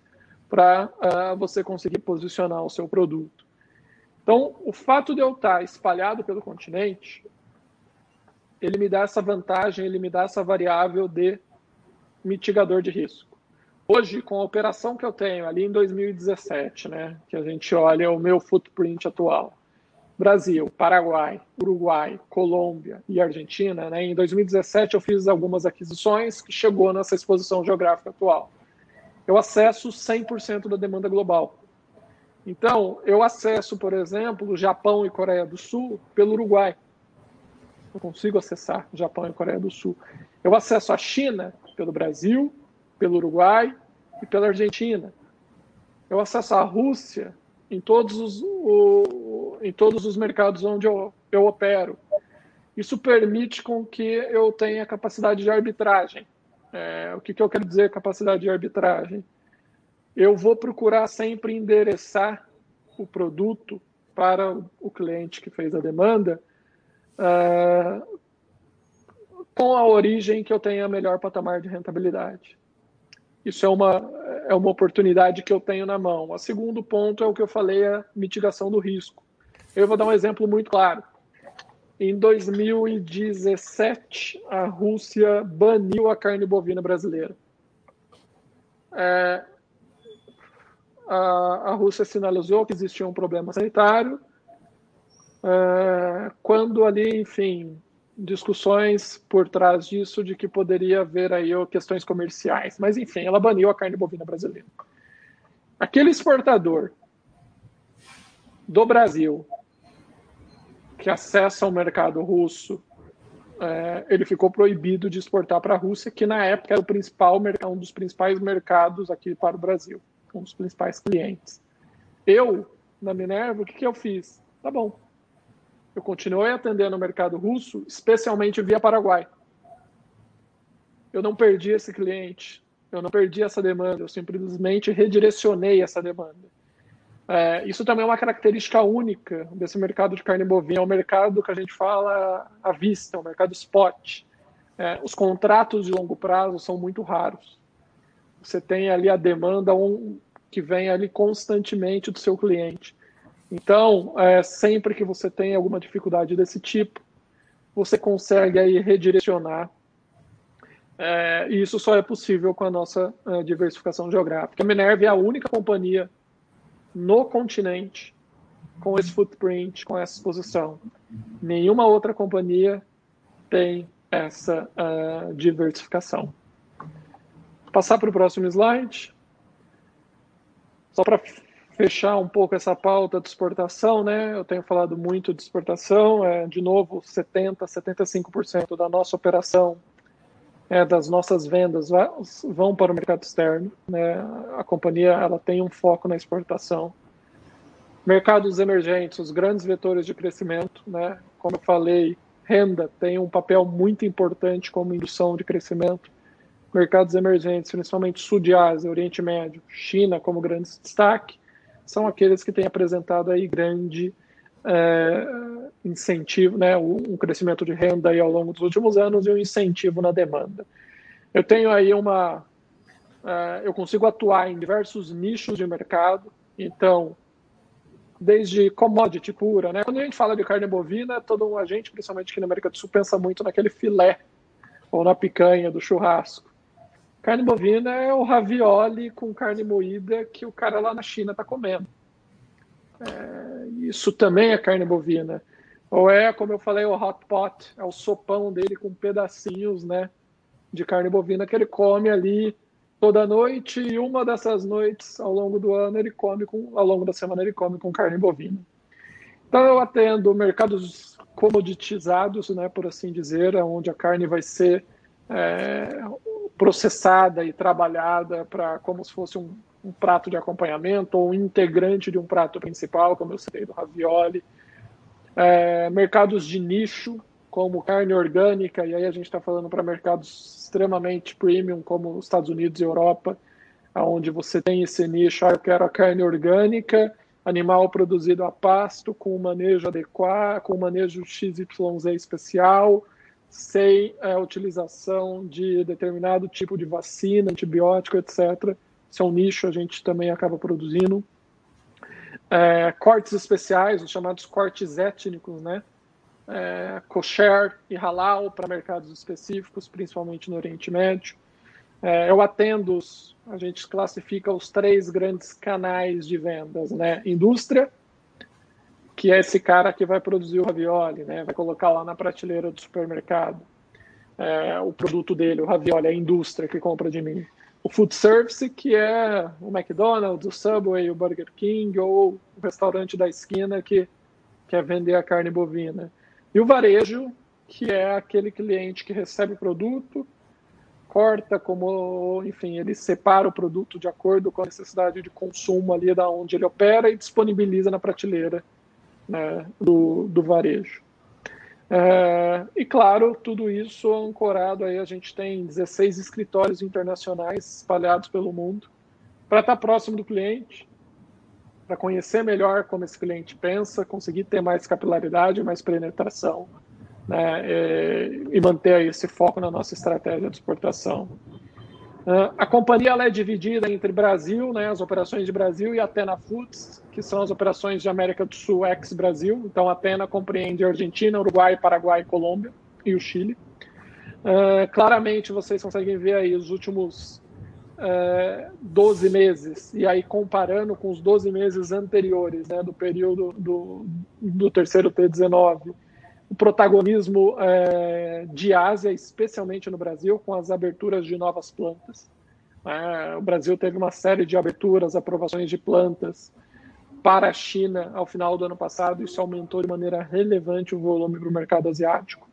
para uh, ah, você conseguir posicionar o seu produto. Então, o fato de eu estar espalhado pelo continente, ele me dá essa vantagem, ele me dá essa variável de mitigador de risco. Hoje, com a operação que eu tenho ali em 2017, né, que a gente olha o meu footprint atual, Brasil, Paraguai, Uruguai, Colômbia e Argentina, né, em 2017 eu fiz algumas aquisições que chegou nessa exposição geográfica atual. Eu acesso 100% da demanda global. Então, eu acesso, por exemplo, Japão e Coreia do Sul pelo Uruguai. Eu consigo acessar Japão e Coreia do Sul. Eu acesso a China pelo Brasil, pelo Uruguai e pela Argentina. Eu acesso a Rússia em todos os, em todos os mercados onde eu, eu opero. Isso permite com que eu tenha capacidade de arbitragem. É, o que, que eu quero dizer capacidade de arbitragem? Eu vou procurar sempre endereçar o produto para o cliente que fez a demanda uh, com a origem que eu tenha melhor patamar de rentabilidade. Isso é uma, é uma oportunidade que eu tenho na mão. O segundo ponto é o que eu falei, a mitigação do risco. Eu vou dar um exemplo muito claro. Em 2017, a Rússia baniu a carne bovina brasileira. É, a, a, Rússia sinalizou que existia um problema sanitário. É, quando ali, enfim, discussões por trás disso de que poderia haver aí questões comerciais. Mas, enfim, ela baniu a carne bovina brasileira. Aquele exportador do Brasil que acessa o mercado russo, é, ele ficou proibido de exportar para a Rússia, que na época era o principal um dos principais mercados aqui para o Brasil, um dos principais clientes. Eu, na Minerva, o que, que eu fiz? Tá bom, eu continuei atendendo o mercado russo, especialmente via Paraguai. Eu não perdi esse cliente, eu não perdi essa demanda, eu simplesmente redirecionei essa demanda. É, isso também é uma característica única desse mercado de carne bovina, é o mercado que a gente fala à vista, é o mercado spot. É, os contratos de longo prazo são muito raros. Você tem ali a demanda um, que vem ali constantemente do seu cliente. Então, é, sempre que você tem alguma dificuldade desse tipo, você consegue aí redirecionar. É, e isso só é possível com a nossa é, diversificação geográfica. A Minerva é a única companhia no continente com esse footprint, com essa exposição. Nenhuma outra companhia tem essa uh, diversificação. Vou passar para o próximo slide. Só para fechar um pouco essa pauta de exportação, né? Eu tenho falado muito de exportação, é, de novo, 70, 75% da nossa operação, é, das nossas vendas vão para o mercado externo, né? A companhia ela tem um foco na exportação. Mercados emergentes, os grandes vetores de crescimento, né? Como eu falei, renda tem um papel muito importante como indução de crescimento. mercados emergentes, principalmente Sul de Ásia, Oriente Médio, China como grande destaque, são aqueles que têm apresentado aí grande é, incentivo, né, um crescimento de renda aí ao longo dos últimos anos e um incentivo na demanda. Eu tenho aí uma, é, eu consigo atuar em diversos nichos de mercado, então desde commodity pura, né? Quando a gente fala de carne bovina, todo a gente, principalmente aqui na América do Sul, pensa muito naquele filé ou na picanha do churrasco. Carne bovina é o ravioli com carne moída que o cara lá na China está comendo. É, isso também é carne bovina. Ou é, como eu falei, o hot pot, é o sopão dele com pedacinhos, né, de carne bovina que ele come ali toda noite e uma dessas noites ao longo do ano ele come com, ao longo da semana ele come com carne bovina. Então eu atendo mercados comoditizados, né, por assim dizer, onde a carne vai ser é, processada e trabalhada para como se fosse um, um, prato de acompanhamento ou um integrante de um prato principal, como eu citei do ravioli. É, mercados de nicho, como carne orgânica, e aí a gente está falando para mercados extremamente premium, como os Estados Unidos e Europa, onde você tem esse nicho, ah, eu quero a carne orgânica, animal produzido a pasto, com manejo adequado, com manejo XYZ especial, sem a utilização de determinado tipo de vacina, antibiótico, etc. Esse é um nicho, a gente também acaba produzindo. É, cortes especiais, os chamados cortes étnicos, né? é, kosher e halal para mercados específicos, principalmente no Oriente Médio. É, eu atendo, os, a gente classifica os três grandes canais de vendas, né? Indústria, que é esse cara que vai produzir o ravioli, né? Vai colocar lá na prateleira do supermercado é, o produto dele, o ravioli, a indústria que compra de mim. O food service, que é o McDonald's, o Subway, o Burger King ou o restaurante da esquina que quer vender a carne bovina. E o varejo, que é aquele cliente que recebe o produto, corta como, enfim, ele separa o produto de acordo com a necessidade de consumo ali da onde ele opera e disponibiliza na prateleira né, do, do varejo. É, e claro, tudo isso ancorado aí, a gente tem 16 escritórios internacionais espalhados pelo mundo para estar próximo do cliente, para conhecer melhor como esse cliente pensa, conseguir ter mais capilaridade, mais penetração, né, e manter esse foco na nossa estratégia de exportação. Uh, a companhia ela é dividida entre Brasil, né, as operações de Brasil, e Atena Foods, que são as operações de América do Sul ex-Brasil. Então, a Atena compreende Argentina, Uruguai, Paraguai, Colômbia e o Chile. Uh, claramente, vocês conseguem ver aí os últimos é, 12 meses, e aí comparando com os 12 meses anteriores, né, do período do, do terceiro T19, o protagonismo é, de Ásia, especialmente no Brasil, com as aberturas de novas plantas. É, o Brasil teve uma série de aberturas, aprovações de plantas para a China ao final do ano passado, isso aumentou de maneira relevante o volume para o mercado asiático.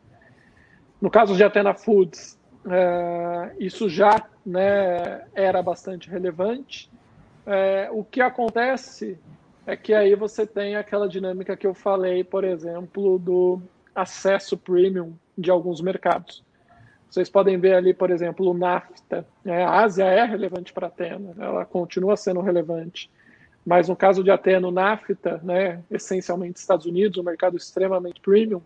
No caso de Atena Foods, é, isso já né, era bastante relevante. É, o que acontece é que aí você tem aquela dinâmica que eu falei, por exemplo, do acesso premium de alguns mercados. Vocês podem ver ali, por exemplo, o NAFTA. Né? A Ásia é relevante para a Atena, ela continua sendo relevante. Mas no caso de Atena, o NAFTA, né, essencialmente Estados Unidos, um mercado extremamente premium,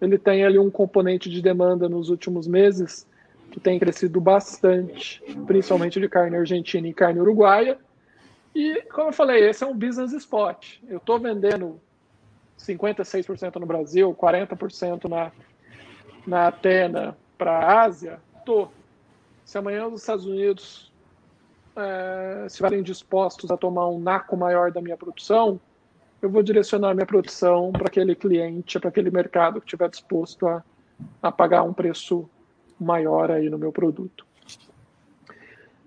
ele tem ali um componente de demanda nos últimos meses que tem crescido bastante, principalmente de carne argentina e carne uruguaia. E, como eu falei, esse é um business spot. Eu estou vendendo 56% no Brasil, 40% na, na Atena para a Ásia. Estou. Se amanhã os Estados Unidos é, estiverem dispostos a tomar um naco maior da minha produção, eu vou direcionar minha produção para aquele cliente, para aquele mercado que estiver disposto a, a pagar um preço maior aí no meu produto.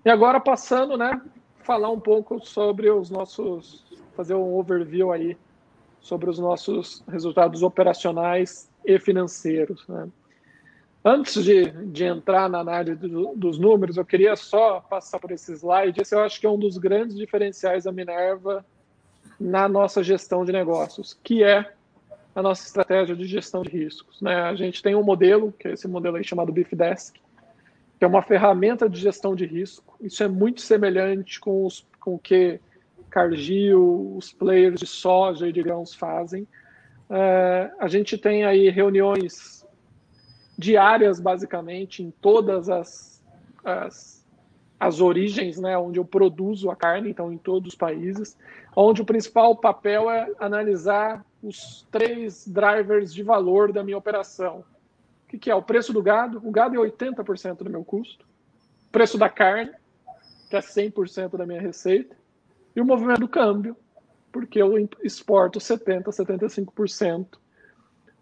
E agora passando, né, falar um pouco sobre os nossos, fazer um overview aí sobre os nossos resultados operacionais e financeiros. Né? Antes de, de entrar na análise do, dos números, eu queria só passar por esse slide. Esse eu acho que é um dos grandes diferenciais da Minerva na nossa gestão de negócios, que é a nossa estratégia de gestão de riscos. Né? A gente tem um modelo, que é esse modelo aí chamado BIFDesk, que que é uma ferramenta de gestão de risco. Isso é muito semelhante com, os, com o que Cargill, os players de soja e de grãos fazem. É, a gente tem aí reuniões diárias, basicamente, em todas as, as, as origens, né, onde eu produzo a carne, então em todos os países, onde o principal papel é analisar os três drivers de valor da minha operação. O que, que é? O preço do gado. O gado é 80% do meu custo. O preço da carne, que é 100% da minha receita. E o movimento do câmbio, porque eu exporto 70%, 75%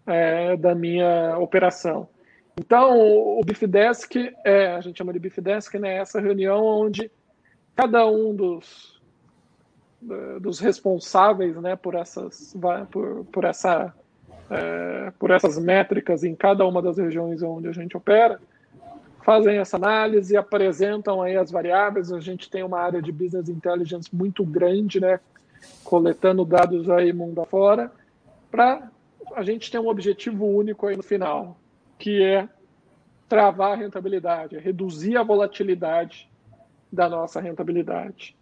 é, da minha operação. Então, o Bifdesk, é, a gente chama de Bifdesk, né, essa reunião onde cada um dos, dos responsáveis né, por, essas, por, por, essa, é, por essas métricas em cada uma das regiões onde a gente opera, fazem essa análise, apresentam aí as variáveis. A gente tem uma área de business intelligence muito grande, né, coletando dados aí mundo afora, para a gente ter um objetivo único aí no final, que é travar a rentabilidade, é reduzir a volatilidade da nossa rentabilidade.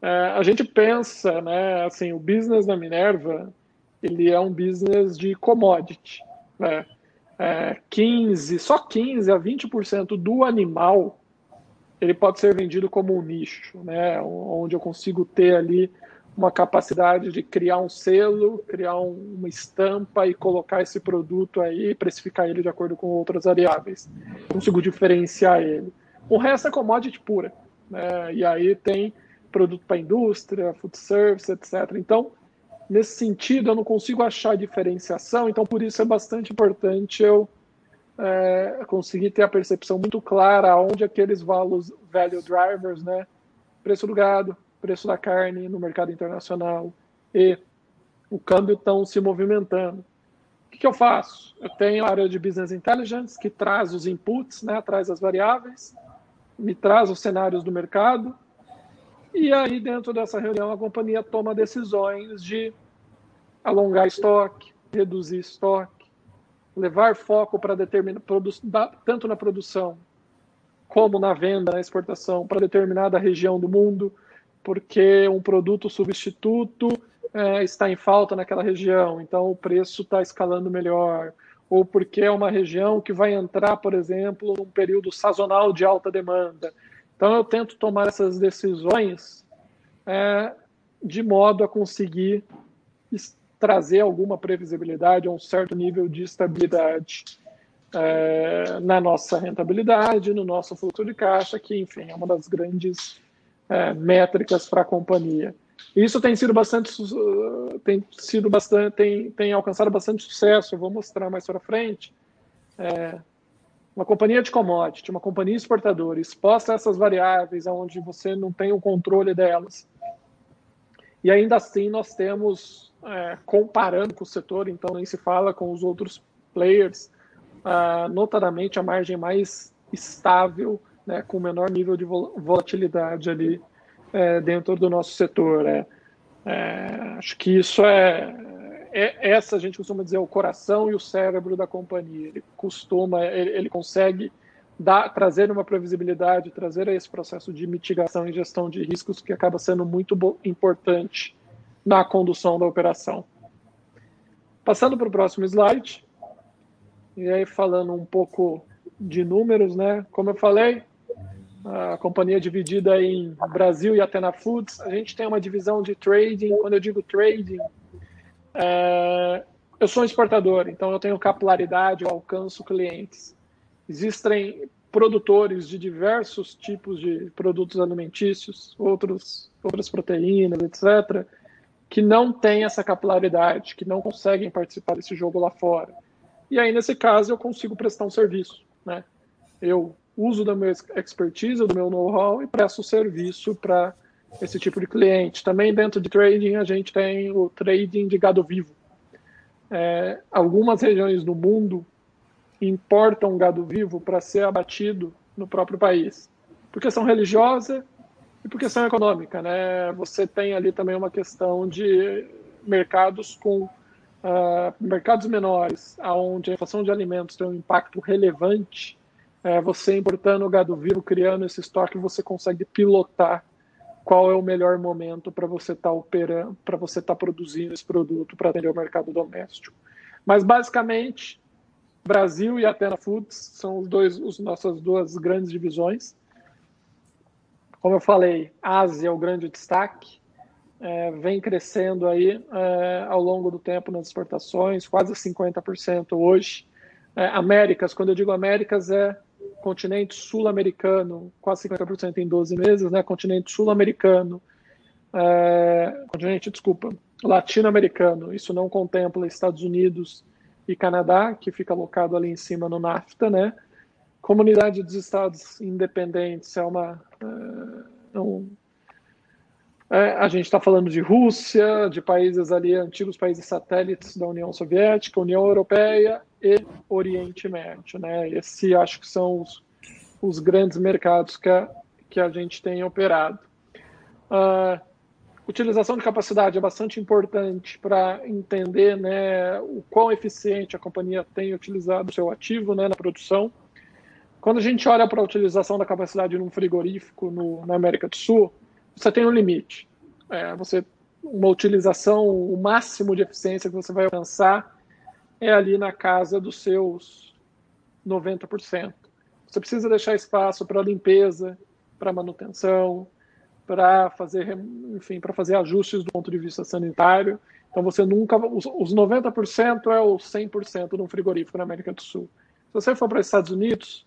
É, a gente pensa, né, assim, o business da Minerva, ele é um business de commodity, né? É, 15, só 15 a 20% do animal ele pode ser vendido como um nicho, né? Onde eu consigo ter ali uma capacidade de criar um selo, criar um, uma estampa e colocar esse produto aí precificar ele de acordo com outras variáveis. Consigo diferenciar ele. O resto é commodity pura. Né? E aí tem produto para indústria, food service, etc. Então, nesse sentido, eu não consigo achar diferenciação, então por isso é bastante importante eu é, conseguir ter a percepção muito clara onde aqueles values, value drivers, né? Preço do gado, preço da carne no mercado internacional e o câmbio estão se movimentando. O que, que, eu faço? Eu tenho a área de Business Intelligence que traz os inputs, né, traz as variáveis, me traz os cenários do mercado, e aí dentro dessa reunião a companhia toma decisões de alongar estoque, reduzir estoque, levar foco para determinar tanto na produção como na venda, na exportação, para determinada região do mundo, porque um produto substituto é, está em falta naquela região, então o preço está escalando melhor, ou porque é uma região que vai entrar, por exemplo, num período sazonal de alta demanda. Então eu tento tomar essas decisões é, de modo a conseguir trazer alguma previsibilidade, um certo nível de estabilidade é, na nossa rentabilidade, no nosso fluxo de caixa, que, enfim, é uma das grandes é, métricas para a companhia. Isso tem sido bastante, tem sido bastante, tem, tem alcançado bastante sucesso. Eu vou mostrar mais para frente. É, uma companhia de commodity, uma companhia exportadora, exposta a essas variáveis, onde você não tem o controle delas. E ainda assim nós temos, é, comparando com o setor, então nem se fala com os outros players, uh, notadamente a margem mais estável né, com menor nível de volatilidade ali é, dentro do nosso setor. É, é, acho que isso é, é, essa a gente costuma dizer o coração e o cérebro da companhia. Ele costuma, ele, ele consegue dar, trazer uma previsibilidade, trazer esse processo de mitigação e gestão de riscos que acaba sendo muito importante na condução da operação. Passando para o próximo slide, e aí falando um pouco de números, né? Como eu falei, a companhia dividida em Brasil e Atena Foods. A gente tem uma divisão de trading. Quando eu digo trading, é, eu sou um exportador, então eu tenho capilaridade, eu alcanço clientes. Existem produtores de diversos tipos de produtos alimentícios, outros, outras proteínas, etc., que não têm essa capilaridade, que não conseguem participar desse jogo lá fora. E aí, nesse caso, eu consigo prestar um serviço. Né? Eu uso da minha expertise, do meu know-how e presto serviço para esse tipo de cliente. Também dentro de trading a gente tem o trading de gado vivo. É, algumas regiões do mundo importam gado vivo para ser abatido no próprio país, por questão religiosa e por questão econômica, né? Você tem ali também uma questão de mercados com uh, mercados menores, aonde a inflação de alimentos tem um impacto relevante é, você importando o gado vivo, criando esse estoque, você consegue pilotar qual é o melhor momento para você estar tá operando, para você estar tá produzindo esse produto para atender o mercado doméstico. Mas basicamente, Brasil e Atena Foods são os dois, os nossas duas grandes divisões. Como eu falei, Ásia é o grande destaque, é, vem crescendo aí é, ao longo do tempo nas exportações, quase 50% hoje. É, Américas, quando eu digo Américas, é continente sul-americano, quase 50% em 12 meses, né? Continente sul-americano, é, continente, desculpa, latino-americano, isso não contempla Estados Unidos e Canadá, que fica alocado ali em cima no NAFTA, né? Comunidade dos Estados Independentes é uma. É, um, é, a gente está falando de Rússia, de países ali, antigos países satélites da União Soviética, União Europeia e Oriente Médio. Né? Esse acho que são os, os grandes mercados que a, que a gente tem operado. Uh, utilização de capacidade é bastante importante para entender né, o quão eficiente a companhia tem utilizado o seu ativo né, na produção. Quando a gente olha para a utilização da capacidade num frigorífico no, na América do Sul, você tem um limite. É, você uma utilização, o máximo de eficiência que você vai alcançar é ali na casa dos seus 90%. Você precisa deixar espaço para limpeza, para manutenção, para fazer, enfim, para fazer ajustes do ponto de vista sanitário. Então você nunca, os, os 90% é o 100% de um frigorífico na América do Sul. Se você for para os Estados Unidos,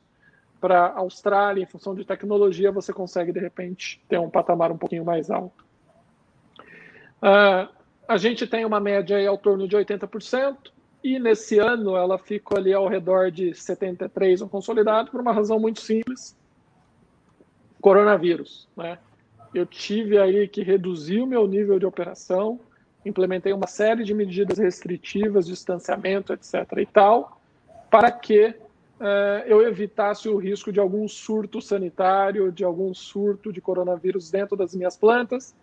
para a Austrália, em função de tecnologia, você consegue, de repente, ter um patamar um pouquinho mais alto. Uh, a gente tem uma média aí ao torno de 80%, e nesse ano ela ficou ali ao redor de 73% no consolidado, por uma razão muito simples: coronavírus. Né? Eu tive aí que reduzir o meu nível de operação, implementei uma série de medidas restritivas, distanciamento, etc. e tal, para que eu evitasse o risco de algum surto sanitário, de algum surto de coronavírus dentro das minhas plantas,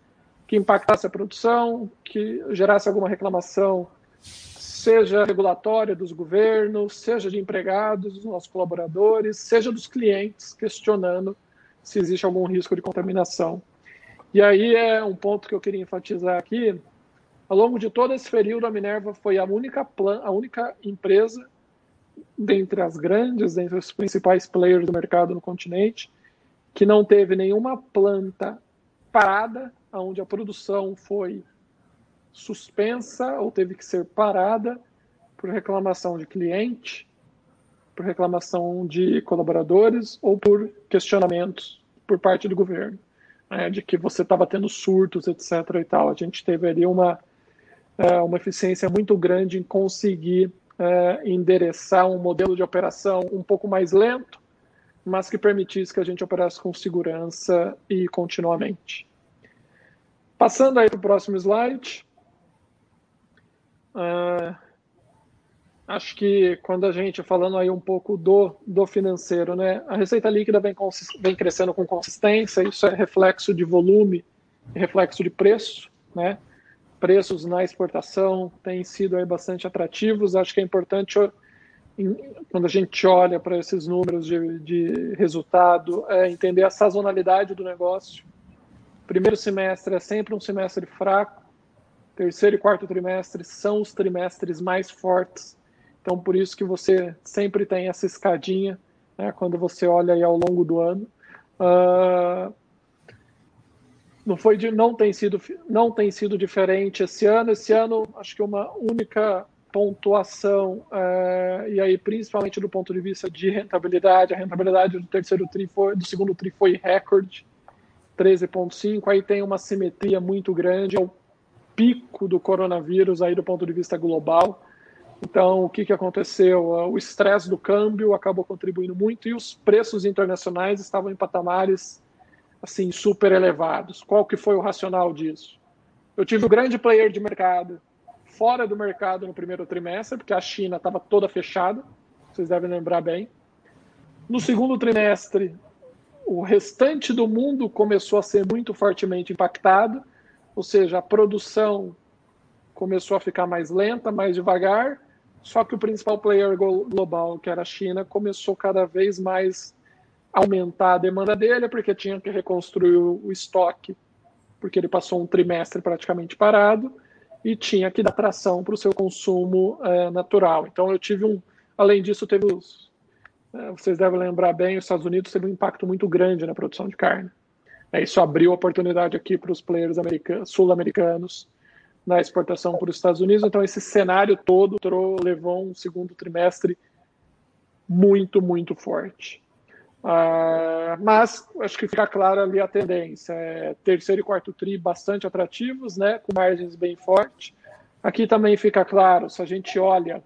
que impactasse a produção, que gerasse alguma reclamação, seja regulatória dos governos, seja de empregados, dos nossos colaboradores, seja dos clientes, questionando se existe algum risco de contaminação. E aí é um ponto que eu queria enfatizar aqui. Ao longo de todo esse período, a Minerva foi a única, plan a única empresa dentre as grandes, dentre os principais players do mercado no continente, que não teve nenhuma planta parada, onde a produção foi suspensa ou teve que ser parada por reclamação de cliente, por reclamação de colaboradores ou por questionamentos por parte do governo, né, de que você estava tendo surtos, etc. E tal. A gente teve ali uma, é, uma eficiência muito grande em conseguir é, endereçar um modelo de operação um pouco mais lento, mas que permitisse que a gente operasse com segurança e continuamente. Passando aí para o próximo slide. Uh, acho que quando a gente falando aí um pouco do, do financeiro, né, a receita líquida vem, vem crescendo com consistência, isso é reflexo de volume, reflexo de preço, né? Preços na exportação têm sido aí bastante atrativos. Acho que é importante, quando a gente olha para esses números de, de resultado, é entender a sazonalidade do negócio. Primeiro semestre é sempre um semestre fraco, terceiro e quarto trimestre são os trimestres mais fortes. Então, por isso que você sempre tem essa escadinha né, quando você olha aí ao longo do ano. Uh, não foi de, não tem sido não tem sido diferente esse ano. Esse ano acho que uma única pontuação é, e aí principalmente do ponto de vista de rentabilidade a rentabilidade do terceiro tri foi do segundo tri foi recorde 13.5 aí tem uma simetria muito grande ao pico do coronavírus aí do ponto de vista global. Então o que que aconteceu? O estresse do câmbio acabou contribuindo muito e os preços internacionais estavam em patamares assim super elevados. Qual que foi o racional disso? Eu tive um grande player de mercado fora do mercado no primeiro trimestre, porque a China estava toda fechada, vocês devem lembrar bem. No segundo trimestre, o restante do mundo começou a ser muito fortemente impactado, ou seja, a produção começou a ficar mais lenta, mais devagar, Só que o principal player global, que era a China, começou cada vez mais aumentar a demanda dele, porque tinha que reconstruir o estoque, porque ele passou um trimestre praticamente parado, e tinha que dar tração para o seu consumo é, natural. Então eu tive um, além disso, teve os, é, vocês devem lembrar bem, os Estados Unidos teve um impacto muito grande na produção de carne. É, isso abriu oportunidade aqui para os players sul-americanos na exportação para os Estados Unidos. Então, esse cenário todo levou um segundo trimestre muito, muito forte. Uh, mas acho que fica clara ali a tendência. É, terceiro e quarto TRI bastante atrativos, né, com margens bem fortes. Aqui também fica claro, se a gente olha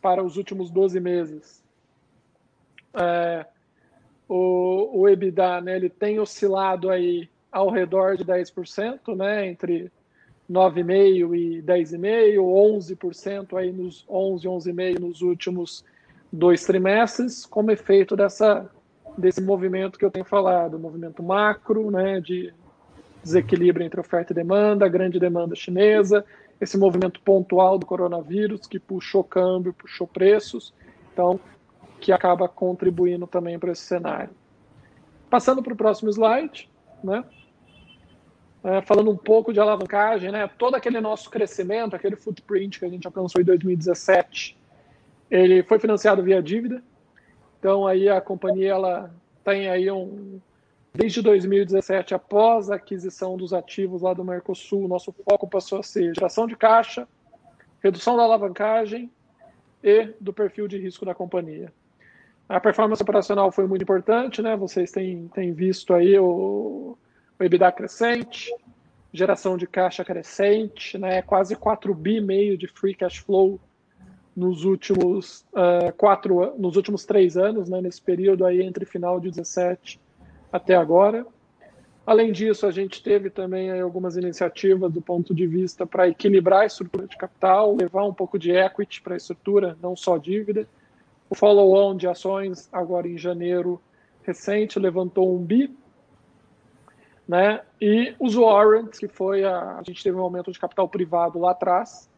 para os últimos 12 meses, é, o, o EBITDA né, ele tem oscilado aí ao redor de 10%, né, entre 9,5% e 10,5%, 11% aí nos 11, 11,5% nos últimos dois trimestres, como efeito dessa, desse movimento que eu tenho falado, movimento macro, né, de desequilíbrio entre oferta e demanda, grande demanda chinesa, esse movimento pontual do coronavírus que puxou câmbio, puxou preços, então que acaba contribuindo também para esse cenário. Passando para o próximo slide, né? É, falando um pouco de alavancagem, né? Todo aquele nosso crescimento, aquele footprint que a gente alcançou em 2017, ele foi financiado via dívida. Então aí a companhia ela tem aí um desde 2017, após a aquisição dos ativos lá do Mercosul, nosso foco passou a ser geração de caixa, redução da alavancagem e do perfil de risco da companhia. A performance operacional foi muito importante, né? Vocês têm, têm visto aí o, o EBITDA crescente, geração de caixa crescente, né? Quase 4 bi meio de free cash flow nos últimos uh, quatro, nos últimos três anos, né? Nesse período aí entre final de 17 até agora. Além disso, a gente teve também algumas iniciativas do ponto de vista para equilibrar a estrutura de capital, levar um pouco de equity para a estrutura, não só dívida. O follow-on de ações, agora em janeiro recente, levantou um bi. Né? E os warrants, que foi a, a gente teve um aumento de capital privado lá atrás,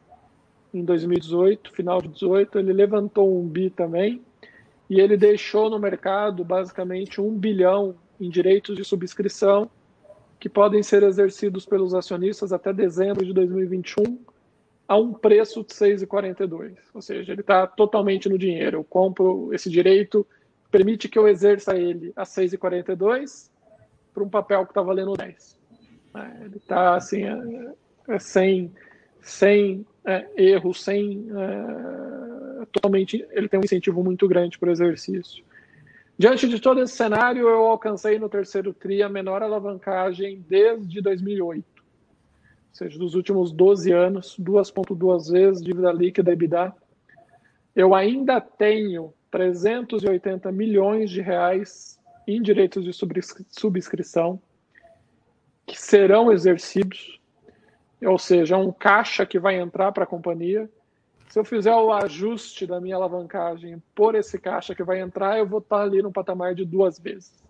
em 2018, final de 2018, ele levantou um bi também, e ele deixou no mercado basicamente um bilhão em direitos de subscrição que podem ser exercidos pelos acionistas até dezembro de 2021 a um preço de 6,42. Ou seja, ele está totalmente no dinheiro. Eu compro esse direito, permite que eu exerça ele a 6,42 para um papel que está valendo 10. É, ele está assim, é, é, sem, sem é, erro, sem. É, totalmente. Ele tem um incentivo muito grande para o exercício. Diante de todo esse cenário, eu alcancei no terceiro TRI a menor alavancagem desde 2008 ou seja, dos últimos 12 anos, 2,2 vezes dívida líquida EBITDA. Eu ainda tenho 380 milhões de reais em direitos de subscrição que serão exercidos, ou seja, um caixa que vai entrar para a companhia. Se eu fizer o ajuste da minha alavancagem por esse caixa que vai entrar, eu vou estar ali no patamar de duas vezes.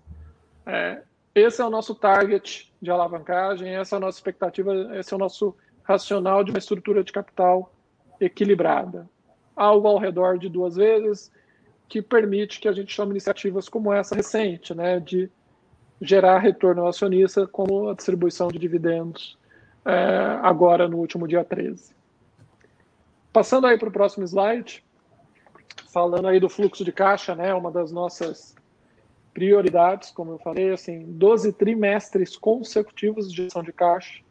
É, esse é o nosso target de alavancagem, essa é a nossa expectativa, esse é o nosso racional de uma estrutura de capital equilibrada. Algo ao redor de duas vezes, que permite que a gente tome iniciativas como essa recente, né, de gerar retorno ao acionista, como a distribuição de dividendos é, agora no último dia 13. Passando aí para o próximo slide, falando aí do fluxo de caixa, né, uma das nossas prioridades, como eu falei, assim, 12 trimestres consecutivos de gestão de caixa.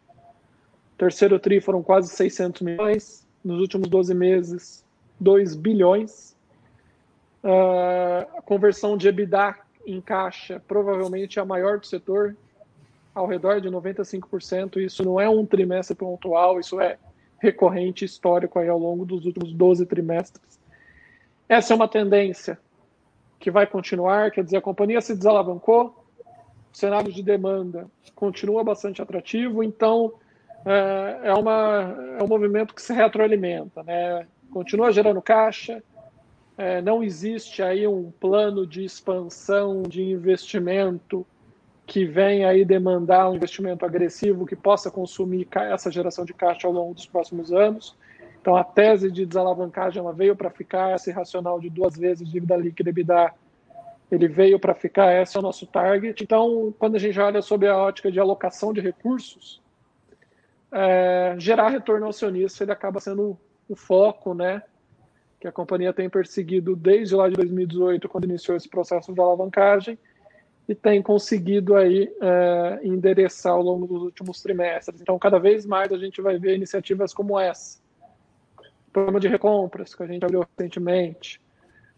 Terceiro tri foram quase 600 milhões. Nos últimos 12 meses, 2 bilhões. Uh, a conversão de EBITDA em caixa provavelmente é a maior do setor, ao redor de 95%. Isso não é um trimestre pontual, isso é recorrente histórico aí ao longo dos últimos 12 trimestres. Essa é uma tendência que vai continuar, quer dizer, a companhia se desalavancou, o cenário de demanda continua bastante atrativo, então é, é, uma, é um movimento que se retroalimenta, né? continua gerando caixa, é, não existe aí um plano de expansão de investimento que venha aí demandar um investimento agressivo que possa consumir essa geração de caixa ao longo dos próximos anos. Então, a tese de desalavancagem ela veio para ficar, esse racional de duas vezes dívida líquida EBITDA, ele veio para ficar, esse é o nosso target. Então, quando a gente olha sobre a ótica de alocação de recursos, é, gerar retorno acionista, ele acaba sendo o foco, né, que a companhia tem perseguido desde lá de 2018, quando iniciou esse processo de alavancagem, e tem conseguido aí é, endereçar ao longo dos últimos trimestres. Então, cada vez mais a gente vai ver iniciativas como essa, programa de recompras que a gente abriu recentemente,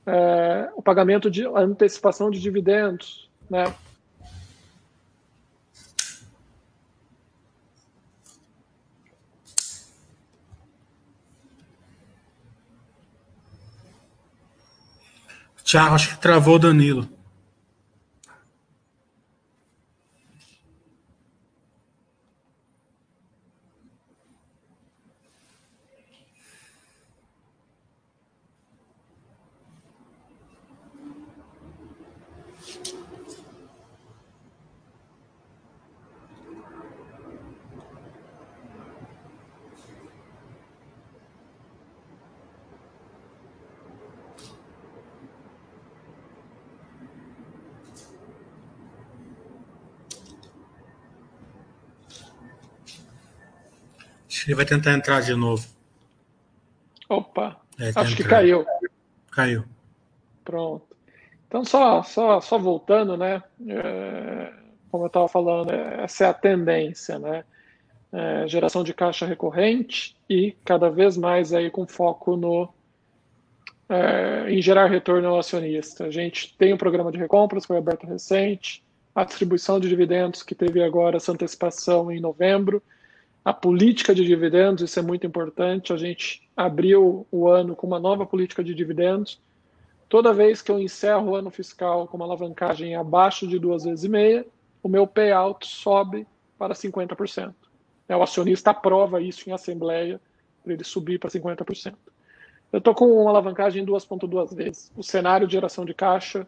é, o pagamento de antecipação de dividendos, né? Tiago, acho que travou o Danilo. Ele vai tentar entrar de novo. Opa, é, acho entrar. que caiu. Caiu. Pronto. Então, só, só, só voltando, né? É, como eu estava falando, essa é a tendência, né? É, geração de caixa recorrente e cada vez mais aí com foco no é, em gerar retorno ao acionista. A gente tem um programa de recompras, foi aberto recente, a distribuição de dividendos que teve agora essa antecipação em novembro, a política de dividendos, isso é muito importante. A gente abriu o ano com uma nova política de dividendos. Toda vez que eu encerro o ano fiscal com uma alavancagem abaixo de duas vezes e meia, o meu payout sobe para 50%. É, o acionista aprova isso em assembleia para ele subir para 50%. Eu estou com uma alavancagem 2,2 vezes. O cenário de geração de caixa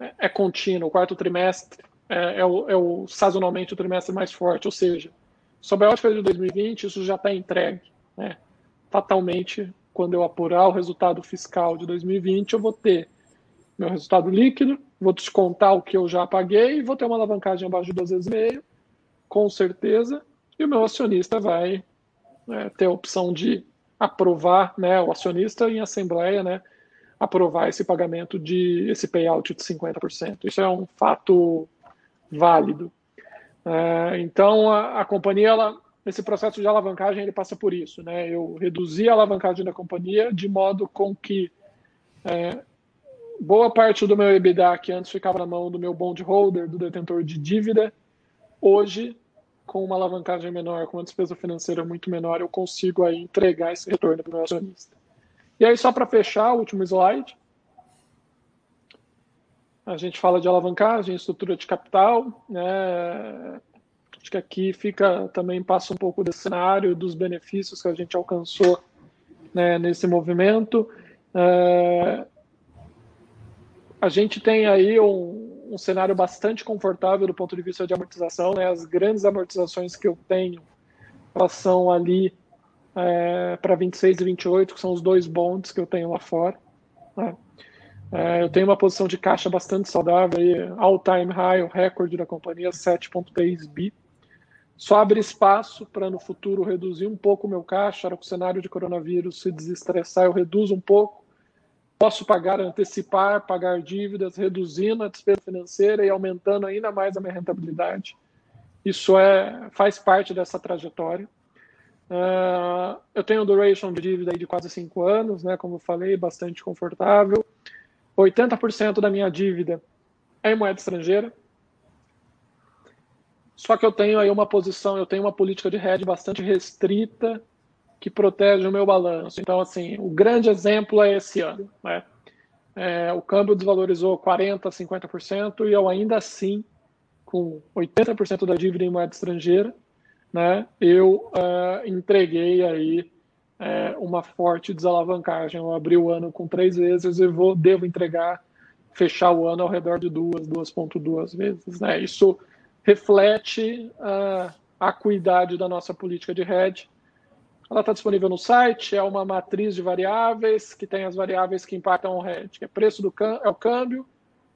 é, é contínuo. O quarto trimestre é, é, o, é o sazonalmente o trimestre mais forte, ou seja, Sobre a ótica de 2020, isso já está entregue. Né? Fatalmente, quando eu apurar o resultado fiscal de 2020, eu vou ter meu resultado líquido, vou descontar o que eu já paguei vou ter uma alavancagem abaixo de duas vezes meio, com certeza, e o meu acionista vai né, ter a opção de aprovar, né, o acionista em assembleia, né, aprovar esse pagamento de esse payout de 50%. Isso é um fato válido. É, então, a, a, companhia, ela, esse processo de alavancagem, ele passa por isso. Né? Eu reduzi a alavancagem da companhia de modo com que é, boa parte do meu EBITDA, que antes ficava na mão do meu bond holder, do detentor de dívida, hoje, com uma alavancagem menor, com uma despesa financeira muito menor, eu consigo aí entregar esse retorno para o meu acionista. E aí, só para fechar, o último slide. A gente fala de alavancagem, estrutura de capital, né? Acho que aqui fica também passa um pouco desse cenário dos benefícios que a gente alcançou né, nesse movimento. É, a gente tem aí um, um, cenário bastante confortável do ponto de vista de amortização. Né? As grandes amortizações que eu tenho elas são ali é, para 26 e 28, que são os dois bonds que eu tenho lá fora. Né? É, eu tenho uma posição de caixa bastante saudável, all-time high, o recorde da companhia, 7,3 bi. Só abre espaço para no futuro reduzir um pouco o meu caixa, para que o cenário de coronavírus se desestressar, eu reduzo um pouco. Posso pagar, antecipar, pagar dívidas, reduzindo a despesa financeira e aumentando ainda mais a minha rentabilidade. Isso é, faz parte dessa trajetória. Uh, eu tenho um duration de dívida de quase cinco anos, né, como eu falei, bastante confortável. 80% da minha dívida é em moeda estrangeira. Só que eu tenho aí uma posição, eu tenho uma política de hedge bastante restrita que protege o meu balanço. Então, assim, o grande exemplo é esse ano. Né? É, o câmbio desvalorizou 40%, 50% e eu ainda assim, com 80% da dívida em moeda estrangeira, né, eu uh, entreguei aí é, uma forte desalavancagem. Eu abri o ano com três vezes e vou, devo entregar, fechar o ano ao redor de duas, 2,2 vezes. Né? Isso reflete a acuidade da nossa política de hedge. ela está disponível no site, é uma matriz de variáveis que tem as variáveis que impactam o hedge, que é preço do é o câmbio,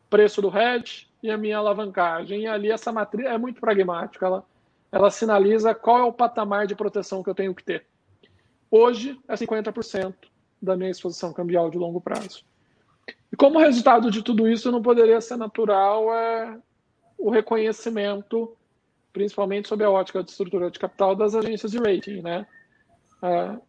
preço do hedge e a minha alavancagem. E ali essa matriz é muito pragmática, ela, ela sinaliza qual é o patamar de proteção que eu tenho que ter. Hoje é 50% da minha exposição cambial de longo prazo. E como resultado de tudo isso, não poderia ser natural é, o reconhecimento, principalmente sob a ótica de estrutura de capital das agências de rating, né? Uh,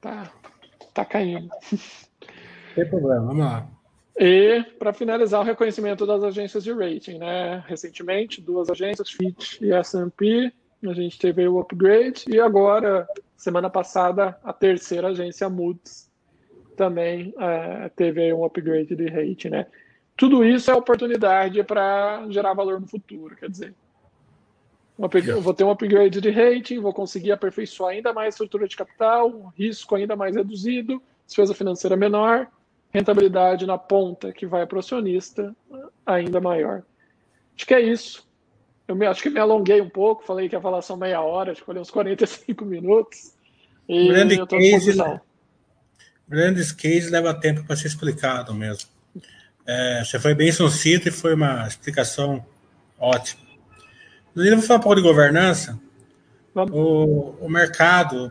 Tá, tá caindo. Tem problema, vamos lá. E, para finalizar, o reconhecimento das agências de rating. Né? Recentemente, duas agências, Fitch e S&P, a gente teve o upgrade, e agora, semana passada, a terceira agência, Moody's, também é, teve um upgrade de rating. Né? Tudo isso é oportunidade para gerar valor no futuro, quer dizer, eu vou ter um upgrade de rating, vou conseguir aperfeiçoar ainda mais a estrutura de capital, risco ainda mais reduzido, despesa financeira menor, rentabilidade na ponta que vai para o acionista ainda maior. Acho que é isso. Eu me, acho que me alonguei um pouco, falei que ia falar só meia hora, acho que falei uns 45 minutos. E grande eu case, grandes cases leva tempo para ser explicado mesmo. É, você foi bem sucinto e foi uma explicação ótima. Inclusive, vou falar um pouco de governança. O, o mercado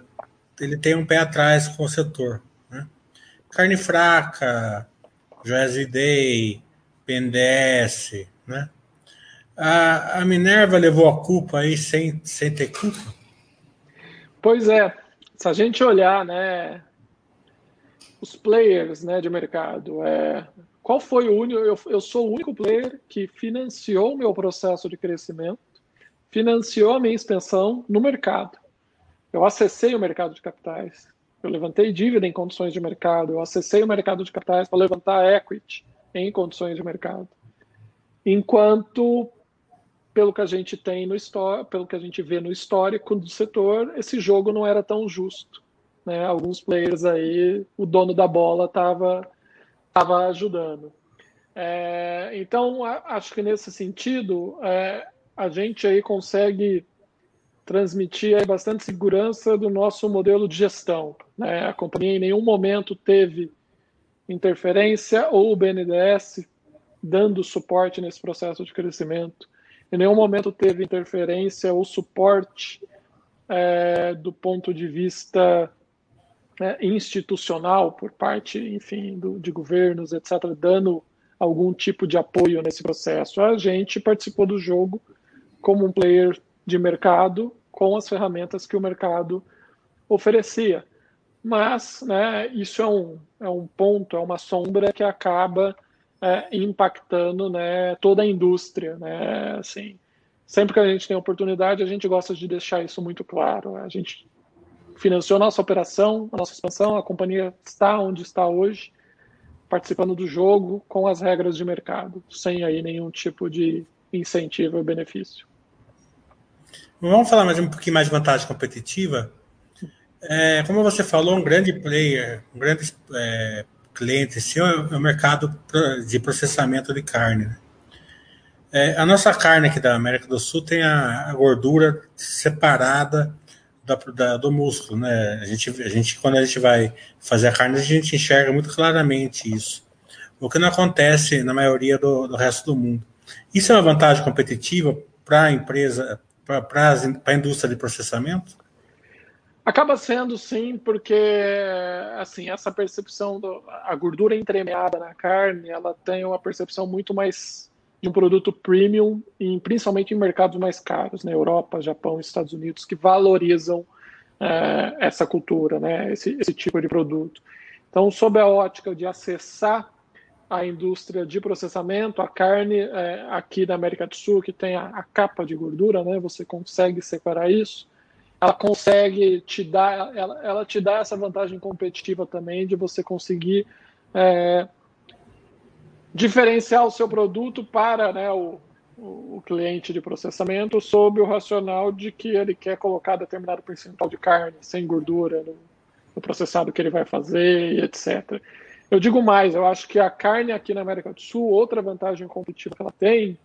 ele tem um pé atrás com o setor. Carne Fraca, Joesley Day, PNDS, né? A, a Minerva levou a culpa aí sem, sem ter culpa? Pois é, se a gente olhar, né, os players, né, de mercado, é, qual foi o único? Eu, eu sou o único player que financiou o meu processo de crescimento, financiou a minha expansão no mercado. Eu acessei o mercado de capitais, eu levantei dívida em condições de mercado, eu acessei o mercado de capitais para levantar equity em condições de mercado. Enquanto, pelo que a gente tem no pelo que a gente vê no histórico do setor, esse jogo não era tão justo. Né? Alguns players aí, o dono da bola estava tava ajudando. É, então, acho que nesse sentido, é, a gente aí consegue transmitir bastante segurança do nosso modelo de gestão. Né? A companhia em nenhum momento teve interferência ou o BNDES dando suporte nesse processo de crescimento. Em nenhum momento teve interferência ou suporte é, do ponto de vista é, institucional por parte, enfim, do, de governos, etc., dando algum tipo de apoio nesse processo. A gente participou do jogo como um player de mercado com as ferramentas que o mercado oferecia. Mas né, isso é um, é um ponto, é uma sombra que acaba é, impactando né, toda a indústria. Né? Assim, sempre que a gente tem oportunidade, a gente gosta de deixar isso muito claro. A gente financiou nossa operação, a nossa expansão, a companhia está onde está hoje, participando do jogo com as regras de mercado, sem aí nenhum tipo de incentivo ou benefício. Vamos falar mais um pouquinho mais de vantagem competitiva. É, como você falou, um grande player, um grande é, cliente seu é o mercado de processamento de carne. Né? É, a nossa carne aqui da América do Sul tem a, a gordura separada da, da, do músculo, né? A gente, a gente, quando a gente vai fazer a carne, a gente enxerga muito claramente isso. O que não acontece na maioria do, do resto do mundo. Isso é uma vantagem competitiva para a empresa, para a indústria de processamento? Acaba sendo sim, porque assim essa percepção da gordura entremeada na carne, ela tem uma percepção muito mais de um produto premium, e principalmente em mercados mais caros, na né? Europa, Japão, Estados Unidos, que valorizam é, essa cultura, né? esse, esse tipo de produto. Então, sob a ótica de acessar a indústria de processamento, a carne é, aqui da América do Sul, que tem a, a, capa de gordura, né? Você consegue separar isso. Ela consegue te dar, ela, ela te dá essa vantagem competitiva também de você conseguir é, diferenciar o seu produto para né, o, o, cliente de processamento sob o racional de que ele quer colocar determinado percentual de carne sem gordura no, no processado que ele vai fazer etc. Eu digo mais, eu acho que a carne aqui na América do Sul, outra vantagem competitiva que ela tem,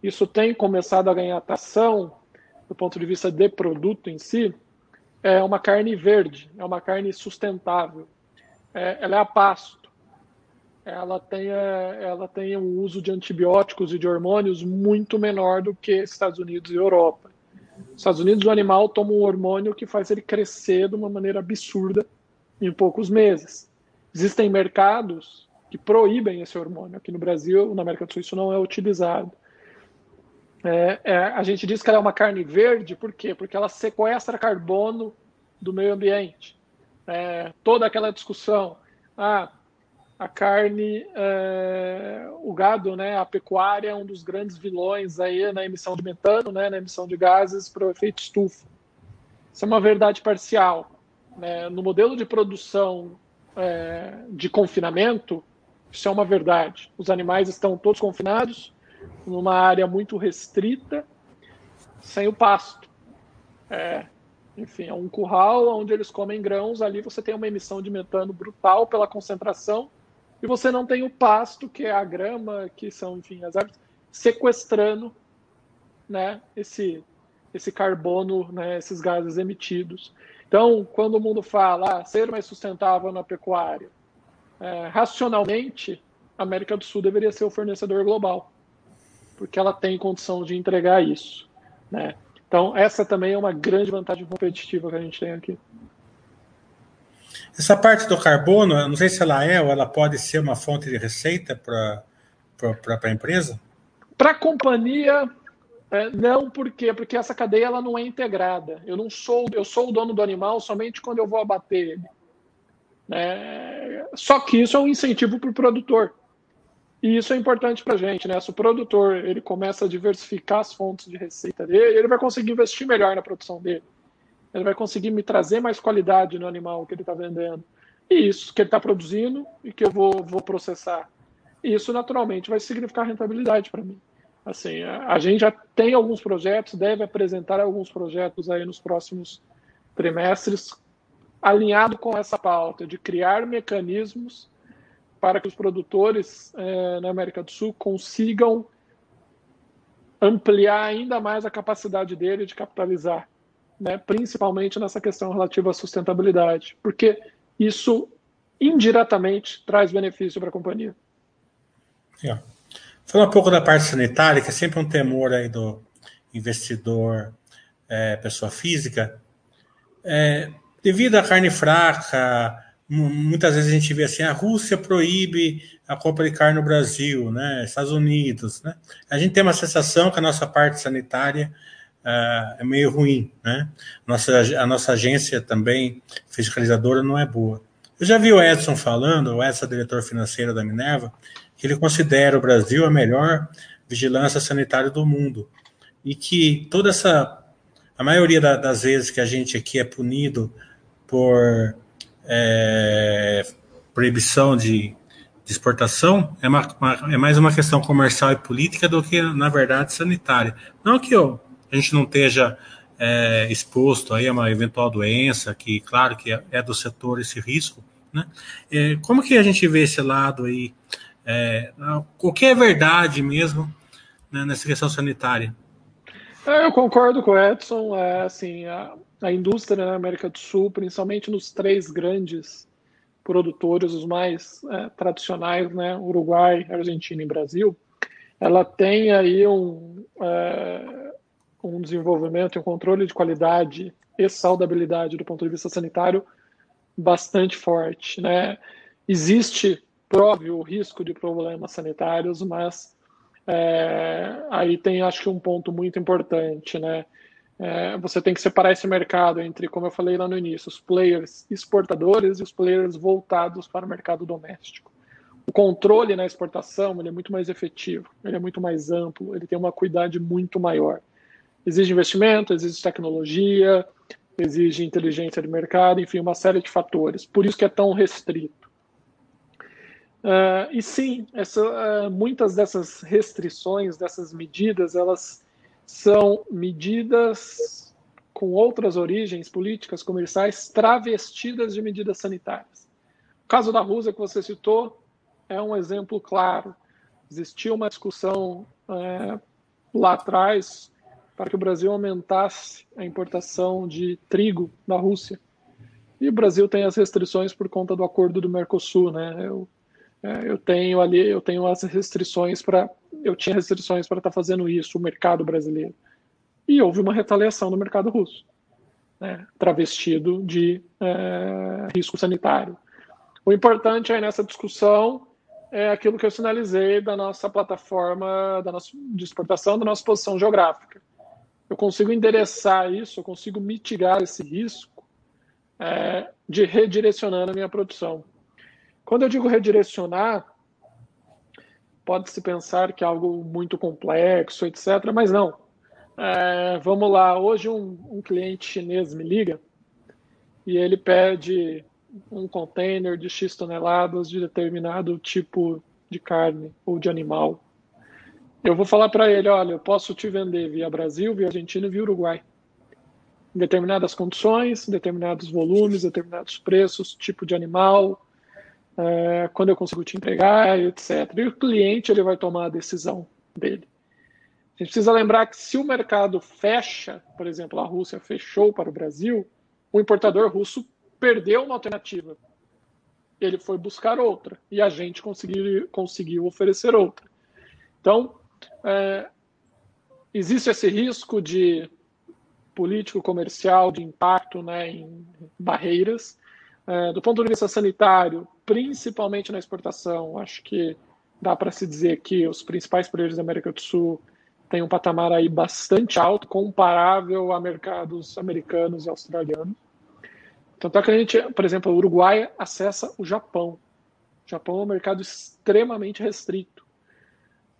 isso tem começado a ganhar atração do ponto de vista de produto em si, é uma carne verde, é uma carne sustentável. É, ela é a pasto. Ela tem, é, ela tem um uso de antibióticos e de hormônios muito menor do que Estados Unidos e Europa. Nos Estados Unidos, o animal toma um hormônio que faz ele crescer de uma maneira absurda em poucos meses. Existem mercados que proíbem esse hormônio. Aqui no Brasil, na América do Sul, isso não é utilizado. É, é, a gente diz que ela é uma carne verde, por quê? Porque ela sequestra carbono do meio ambiente. É, toda aquela discussão, ah, a carne, é, o gado, né, a pecuária é um dos grandes vilões aí na emissão de metano, né, na emissão de gases para o efeito estufa. Isso é uma verdade parcial. Né? No modelo de produção é, de confinamento, isso é uma verdade. Os animais estão todos confinados, numa área muito restrita, sem o pasto. É, enfim, é um curral onde eles comem grãos, ali você tem uma emissão de metano brutal pela concentração, e você não tem o pasto, que é a grama, que são, enfim, as árvores, sequestrando né, esse, esse carbono, né, esses gases emitidos. Então, quando o mundo fala ah, ser mais sustentável na pecuária, é, racionalmente, a América do Sul deveria ser o fornecedor global porque ela tem condição de entregar isso. Né? Então, essa também é uma grande vantagem competitiva que a gente tem aqui. Essa parte do carbono, não sei se ela é ou ela pode ser uma fonte de receita para a empresa? Para a companhia, é, não, por quê? Porque essa cadeia ela não é integrada. Eu não sou, eu sou o dono do animal somente quando eu vou abater ele. É, só que isso é um incentivo para o produtor. E isso é importante para a gente, né? Se o produtor ele começa a diversificar as fontes de receita dele, ele vai conseguir investir melhor na produção dele. Ele vai conseguir me trazer mais qualidade no animal que ele está vendendo. E isso que ele está produzindo e que eu vou, vou processar. Isso naturalmente vai significar rentabilidade para mim. Assim, a, a gente já tem alguns projetos, deve apresentar alguns projetos aí nos próximos trimestres, alinhado com essa pauta de criar mecanismos para que os produtores é, na América do Sul consigam ampliar ainda mais a capacidade dele de capitalizar, né? principalmente nessa questão relativa à sustentabilidade, porque isso indiretamente traz benefício para a companhia. Yeah. Falando um pouco da parte sanitária, que é sempre um temor aí do investidor, é, pessoa física, é, devido à carne fraca, muitas vezes a gente vê assim, a Rússia proíbe a compra de carne no Brasil, né? Estados Unidos, né? A gente tem uma sensação que a nossa parte sanitária uh, é meio ruim, né? Nossa, a nossa agência também fiscalizadora não é boa. Eu já vi o Edson falando, o Edson, diretor financeiro da Minerva, ele considera o Brasil a melhor vigilância sanitária do mundo e que toda essa a maioria da, das vezes que a gente aqui é punido por é, proibição de, de exportação é, uma, uma, é, mais uma questão comercial e política do que, na verdade, sanitária. Não que ó, a gente não esteja é, exposto aí a uma eventual doença, que, claro, que é, é do setor esse risco, né? É, como que a gente vê esse lado aí? É, é verdade mesmo né, nessa questão sanitária? É, eu concordo com o Edson. É, assim, a, a indústria na América do Sul, principalmente nos três grandes produtores, os mais é, tradicionais, né, Uruguai, Argentina e Brasil, ela tem aí um, é, um desenvolvimento e um controle de qualidade e saudabilidade do ponto de vista sanitário bastante forte. Né? Existe, próprio, o risco de problemas sanitários, mas é, aí tem, acho que, um ponto muito importante, né? É, você tem que separar esse mercado entre, como eu falei lá no início, os players exportadores e os players voltados para o mercado doméstico. O controle na exportação ele é muito mais efetivo, ele é muito mais amplo, ele tem uma cuidade muito maior. Exige investimento, exige tecnologia, exige inteligência de mercado, enfim, uma série de fatores. Por isso que é tão restrito. Uh, e sim, essa, uh, muitas dessas restrições, dessas medidas, elas são medidas com outras origens políticas, comerciais, travestidas de medidas sanitárias. O caso da Rússia que você citou é um exemplo claro. Existia uma discussão uh, lá atrás para que o Brasil aumentasse a importação de trigo da Rússia. E o Brasil tem as restrições por conta do acordo do Mercosul, né? Eu, é, eu tenho ali, eu tenho as restrições para, eu tinha restrições para estar tá fazendo isso, o mercado brasileiro. E houve uma retaliação no mercado russo, né? travestido de é, risco sanitário. O importante aí nessa discussão é aquilo que eu sinalizei da nossa plataforma da nossa, de exportação, da nossa posição geográfica eu consigo endereçar isso, eu consigo mitigar esse risco é, de redirecionando a minha produção. Quando eu digo redirecionar, pode-se pensar que é algo muito complexo, etc., mas não. É, vamos lá, hoje um, um cliente chinês me liga e ele pede um container de X toneladas de determinado tipo de carne ou de animal eu vou falar para ele, olha, eu posso te vender via Brasil, via Argentina e via Uruguai. Em determinadas condições, determinados volumes, determinados preços, tipo de animal, é, quando eu consigo te entregar, etc. E o cliente ele vai tomar a decisão dele. A gente precisa lembrar que se o mercado fecha, por exemplo, a Rússia fechou para o Brasil, o importador russo perdeu uma alternativa. Ele foi buscar outra e a gente conseguiu, conseguiu oferecer outra. Então, é, existe esse risco de político comercial, de impacto né, em barreiras. É, do ponto de vista sanitário, principalmente na exportação, acho que dá para se dizer que os principais players da América do Sul têm um patamar aí bastante alto, comparável a mercados americanos e australianos. Tanto é que a gente, por exemplo, o Uruguai acessa o Japão. O Japão é um mercado extremamente restrito.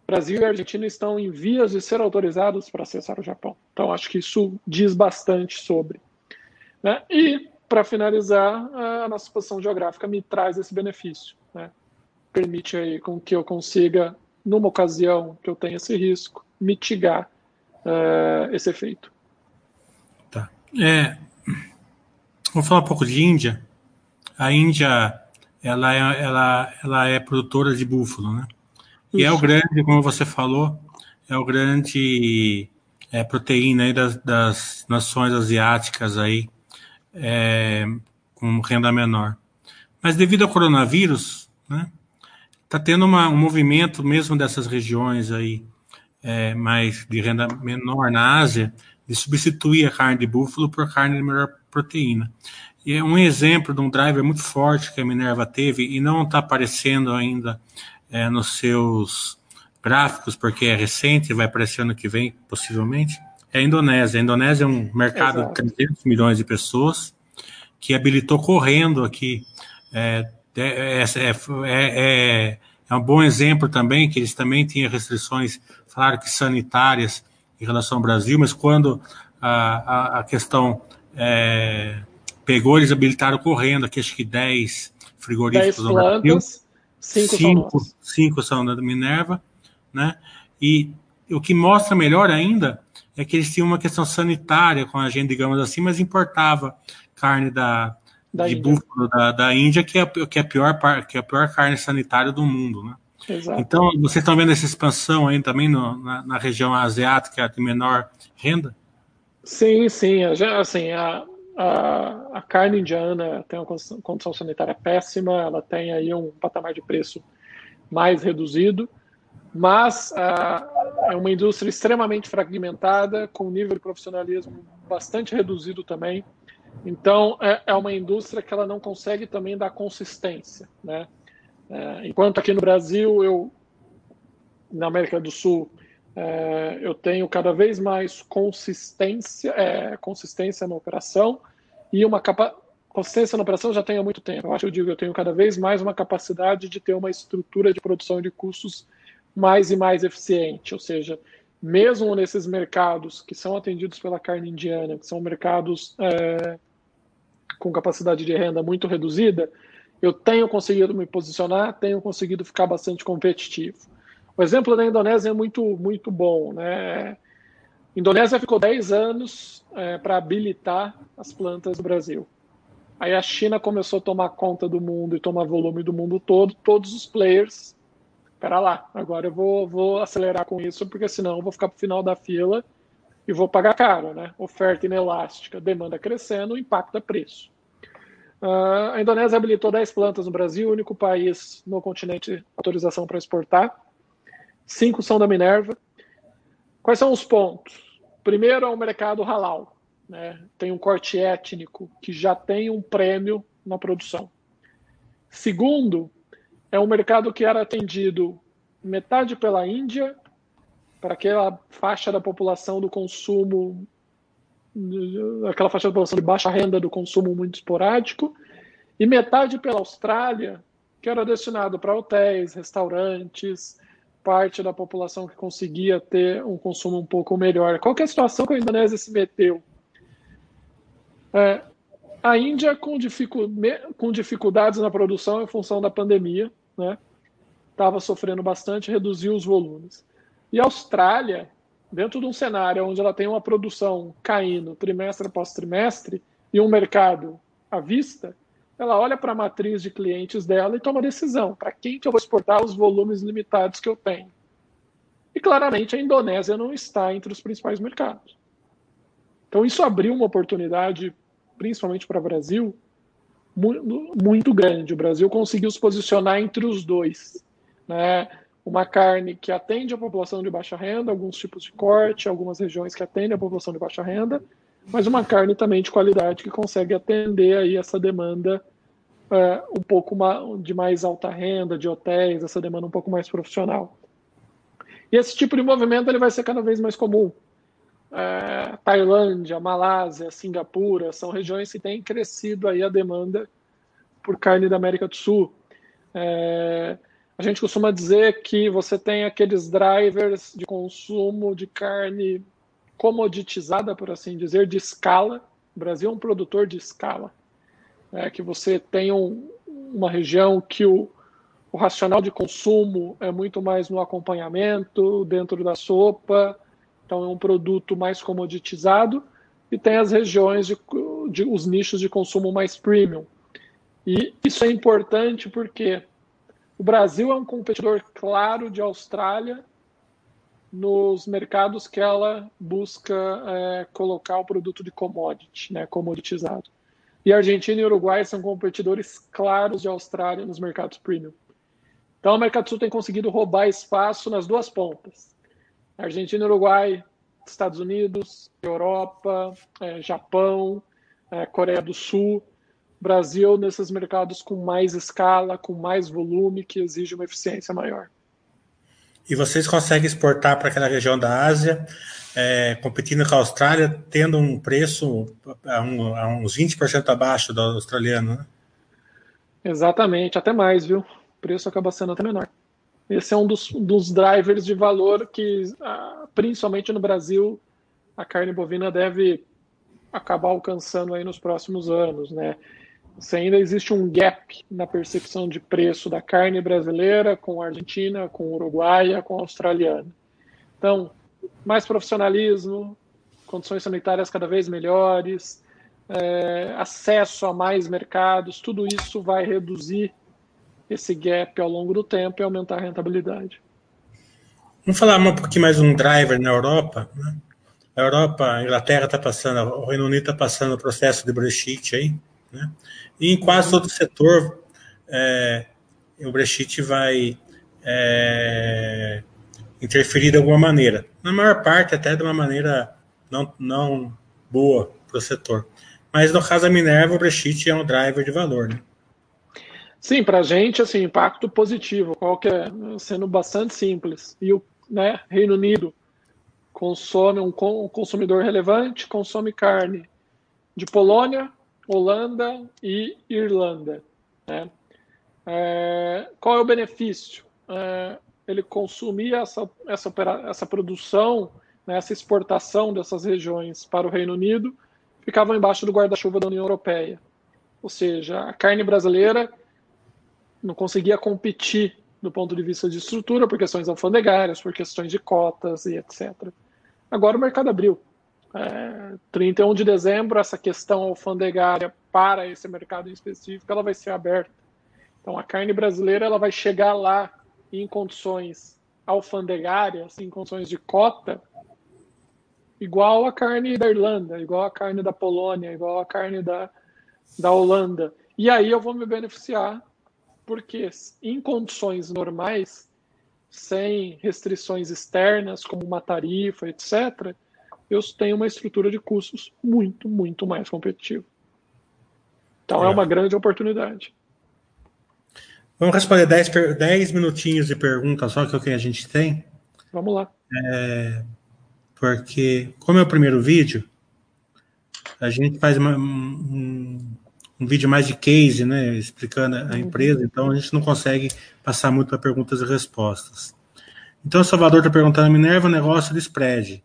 Brasil e Argentina estão em vias de ser autorizados para acessar o Japão. Então, acho que isso diz bastante sobre. Né? E, para finalizar, a nossa posição geográfica me traz esse benefício. Né? Permite aí com que eu consiga, numa ocasião que eu tenha esse risco, mitigar uh, esse efeito. Tá. É, vamos falar um pouco de Índia. A Índia ela é, ela, ela é produtora de búfalo, né? E é o grande, como você falou, é o grande é, proteína aí das, das, nações asiáticas aí, é, com renda menor. Mas devido ao coronavírus, né, tá tendo uma, um movimento mesmo dessas regiões aí, é, mais de renda menor na Ásia, de substituir a carne de búfalo por carne de melhor proteína. E é um exemplo de um driver muito forte que a Minerva teve e não está aparecendo ainda é, nos seus gráficos, porque é recente, vai aparecer ano que vem, possivelmente, é a Indonésia. A Indonésia é um mercado Exato. de 300 milhões de pessoas que habilitou correndo aqui. É, é, é, é, é um bom exemplo também, que eles também tinham restrições, claro que sanitárias em relação ao Brasil, mas quando a, a, a questão é, pegou, eles habilitaram correndo, aqui acho que 10 frigoríficos 10 plantas. Brasil Cinco, cinco, são, cinco são da Minerva, né? E o que mostra melhor ainda é que eles tinham uma questão sanitária com a gente, digamos assim, mas importava carne da, da de Índia. búfalo da, da Índia, que é, que, é a pior, que é a pior carne sanitária do mundo, né? Exato. Então, vocês estão vendo essa expansão aí também no, na, na, região asiática de menor renda? Sim, sim. Assim, a, a, a carne indiana tem uma condição sanitária péssima, ela tem aí um patamar de preço mais reduzido, mas é uma indústria extremamente fragmentada, com nível de profissionalismo bastante reduzido também. Então, é, é uma indústria que ela não consegue também dar consistência. Né? É, enquanto aqui no Brasil, eu, na América do Sul, é, eu tenho cada vez mais consistência, é, consistência na operação e uma capa consistência na operação já tenho há muito tempo. Eu acho que eu digo, eu tenho cada vez mais uma capacidade de ter uma estrutura de produção de custos mais e mais eficiente, ou seja, mesmo nesses mercados que são atendidos pela carne indiana, que são mercados é, com capacidade de renda muito reduzida, eu tenho conseguido me posicionar, tenho conseguido ficar bastante competitivo. O exemplo da Indonésia é muito, muito bom. Né? A Indonésia ficou 10 anos é, para habilitar as plantas do Brasil. Aí a China começou a tomar conta do mundo e tomar volume do mundo todo, todos os players. Espera lá, agora eu vou, vou acelerar com isso, porque senão eu vou ficar para o final da fila e vou pagar caro. Né? Oferta inelástica, demanda crescendo, impacta preço. Uh, a Indonésia habilitou 10 plantas no Brasil, único país no continente autorização para exportar. Cinco são da Minerva. Quais são os pontos? Primeiro é o mercado halal. Né? Tem um corte étnico que já tem um prêmio na produção. Segundo, é um mercado que era atendido metade pela Índia, para aquela faixa da população do consumo aquela faixa da população de baixa renda do consumo muito esporádico, e metade pela Austrália, que era destinado para hotéis, restaurantes, parte da população que conseguia ter um consumo um pouco melhor. Qual é a situação que a Indonésia se meteu? É, a Índia com, dificu com, dificuldades na produção em função da pandemia, estava né? sofrendo bastante, reduziu os volumes. E a Austrália, dentro de um cenário onde ela tem uma produção caindo trimestre após trimestre e um mercado à vista, ela olha para a matriz de clientes dela e toma decisão: para quem que eu vou exportar os volumes limitados que eu tenho? E claramente a Indonésia não está entre os principais mercados. Então isso abriu uma oportunidade, principalmente para o Brasil, muito grande. O Brasil conseguiu se posicionar entre os dois. Né? uma carne que atende a população de baixa renda, alguns tipos de corte, algumas regiões que atendem a população de baixa renda, mas uma carne também de qualidade que consegue atender aí essa demanda é, um pouco de mais alta renda, de hotéis, essa demanda um pouco mais profissional. E esse tipo de movimento ele vai ser cada vez mais comum. É, Tailândia, Malásia, Singapura são regiões que têm crescido aí a demanda por carne da América do Sul. É, a gente costuma dizer que você tem aqueles drivers de consumo de carne comoditizada, por assim dizer, de escala. O Brasil é um produtor de escala. É que você tem um, uma região que o, o racional de consumo é muito mais no acompanhamento, dentro da sopa, então é um produto mais comoditizado, e tem as regiões de, de os nichos de consumo mais premium. E isso é importante porque o Brasil é um competidor claro de Austrália nos mercados que ela busca é, colocar o produto de commodity, né, commoditizado. E Argentina e Uruguai são competidores claros de Austrália nos mercados premium. Então, o Mercado Sul tem conseguido roubar espaço nas duas pontas. Argentina Uruguai, Estados Unidos, Europa, é, Japão, é, Coreia do Sul Brasil nesses mercados com mais escala, com mais volume, que exige uma eficiência maior. E vocês conseguem exportar para aquela região da Ásia, é, competindo com a Austrália, tendo um preço a, um, a uns 20% abaixo do australiano, né? Exatamente, até mais, viu? O preço acaba sendo até menor. Esse é um dos, dos drivers de valor que, ah, principalmente no Brasil, a carne bovina deve acabar alcançando aí nos próximos anos, né? se ainda existe um gap na percepção de preço da carne brasileira com a Argentina, com a Uruguaia, com a australiana. Então, mais profissionalismo, condições sanitárias cada vez melhores, é, acesso a mais mercados, tudo isso vai reduzir esse gap ao longo do tempo e aumentar a rentabilidade. Vamos falar um pouquinho mais um driver na Europa. Né? A Europa, a Inglaterra está passando, o Reino Unido está passando o processo de Brexit aí. Né? E em quase todo setor, é, o Brexit vai é, interferir de alguma maneira. Na maior parte, até de uma maneira não, não boa para o setor. Mas no caso da Minerva, o Brexit é um driver de valor. Né? Sim, para a gente, assim, impacto positivo, qualquer, sendo bastante simples. E o né, Reino Unido consome um, um consumidor relevante, consome carne de Polônia, Holanda e Irlanda. Né? É, qual é o benefício? É, ele consumia essa, essa, essa produção, né, essa exportação dessas regiões para o Reino Unido, ficava embaixo do guarda-chuva da União Europeia. Ou seja, a carne brasileira não conseguia competir do ponto de vista de estrutura por questões alfandegárias, por questões de cotas e etc. Agora o mercado abriu. É, 31 de dezembro, essa questão alfandegária para esse mercado em específico, ela vai ser aberta. Então a carne brasileira ela vai chegar lá em condições alfandegárias, em condições de cota, igual a carne da Irlanda, igual a carne da Polônia, igual a carne da, da Holanda. E aí eu vou me beneficiar, porque em condições normais, sem restrições externas, como uma tarifa, etc., eu tenho uma estrutura de custos muito, muito mais competitiva. Então é, é uma grande oportunidade. Vamos responder 10, minutinhos de perguntas só que é o que a gente tem. Vamos lá. É, porque, como é o primeiro vídeo, a gente faz uma, um, um, vídeo mais de case, né, explicando a uhum. empresa, então a gente não consegue passar muito para perguntas e respostas. Então, o Salvador está perguntando Minerva, negócio de spread.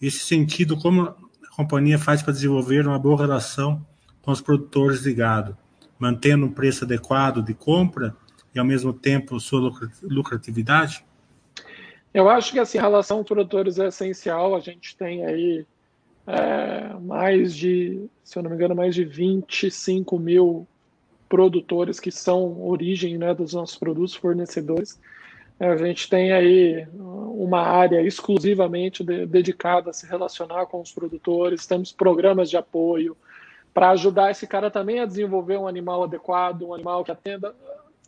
Nesse sentido, como a companhia faz para desenvolver uma boa relação com os produtores de gado, mantendo um preço adequado de compra e, ao mesmo tempo, sua lucratividade? Eu acho que assim, a relação com produtores é essencial. A gente tem aí é, mais de, se eu não me engano, mais de 25 mil produtores que são origem né, dos nossos produtos, fornecedores. A gente tem aí uma área exclusivamente de, dedicada a se relacionar com os produtores, temos programas de apoio para ajudar esse cara também a desenvolver um animal adequado, um animal que atenda.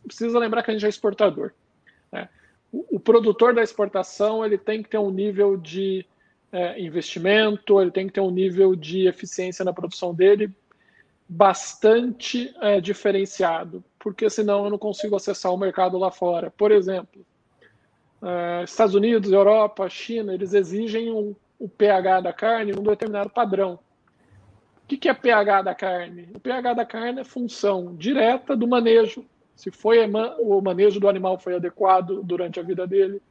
Precisa lembrar que a gente é exportador. Né? o, produtor da exportação ele tem que ter um nível de é, investimento, ele tem que ter um nível de eficiência na produção dele bastante é, diferenciado, porque senão eu não consigo acessar o mercado lá fora. Por exemplo, é, Estados Unidos, Europa, China, eles exigem um, o pH da carne num determinado padrão. O que, que é pH da carne? O pH da carne é função direta do manejo se foi o manejo do animal foi adequado durante a vida dele,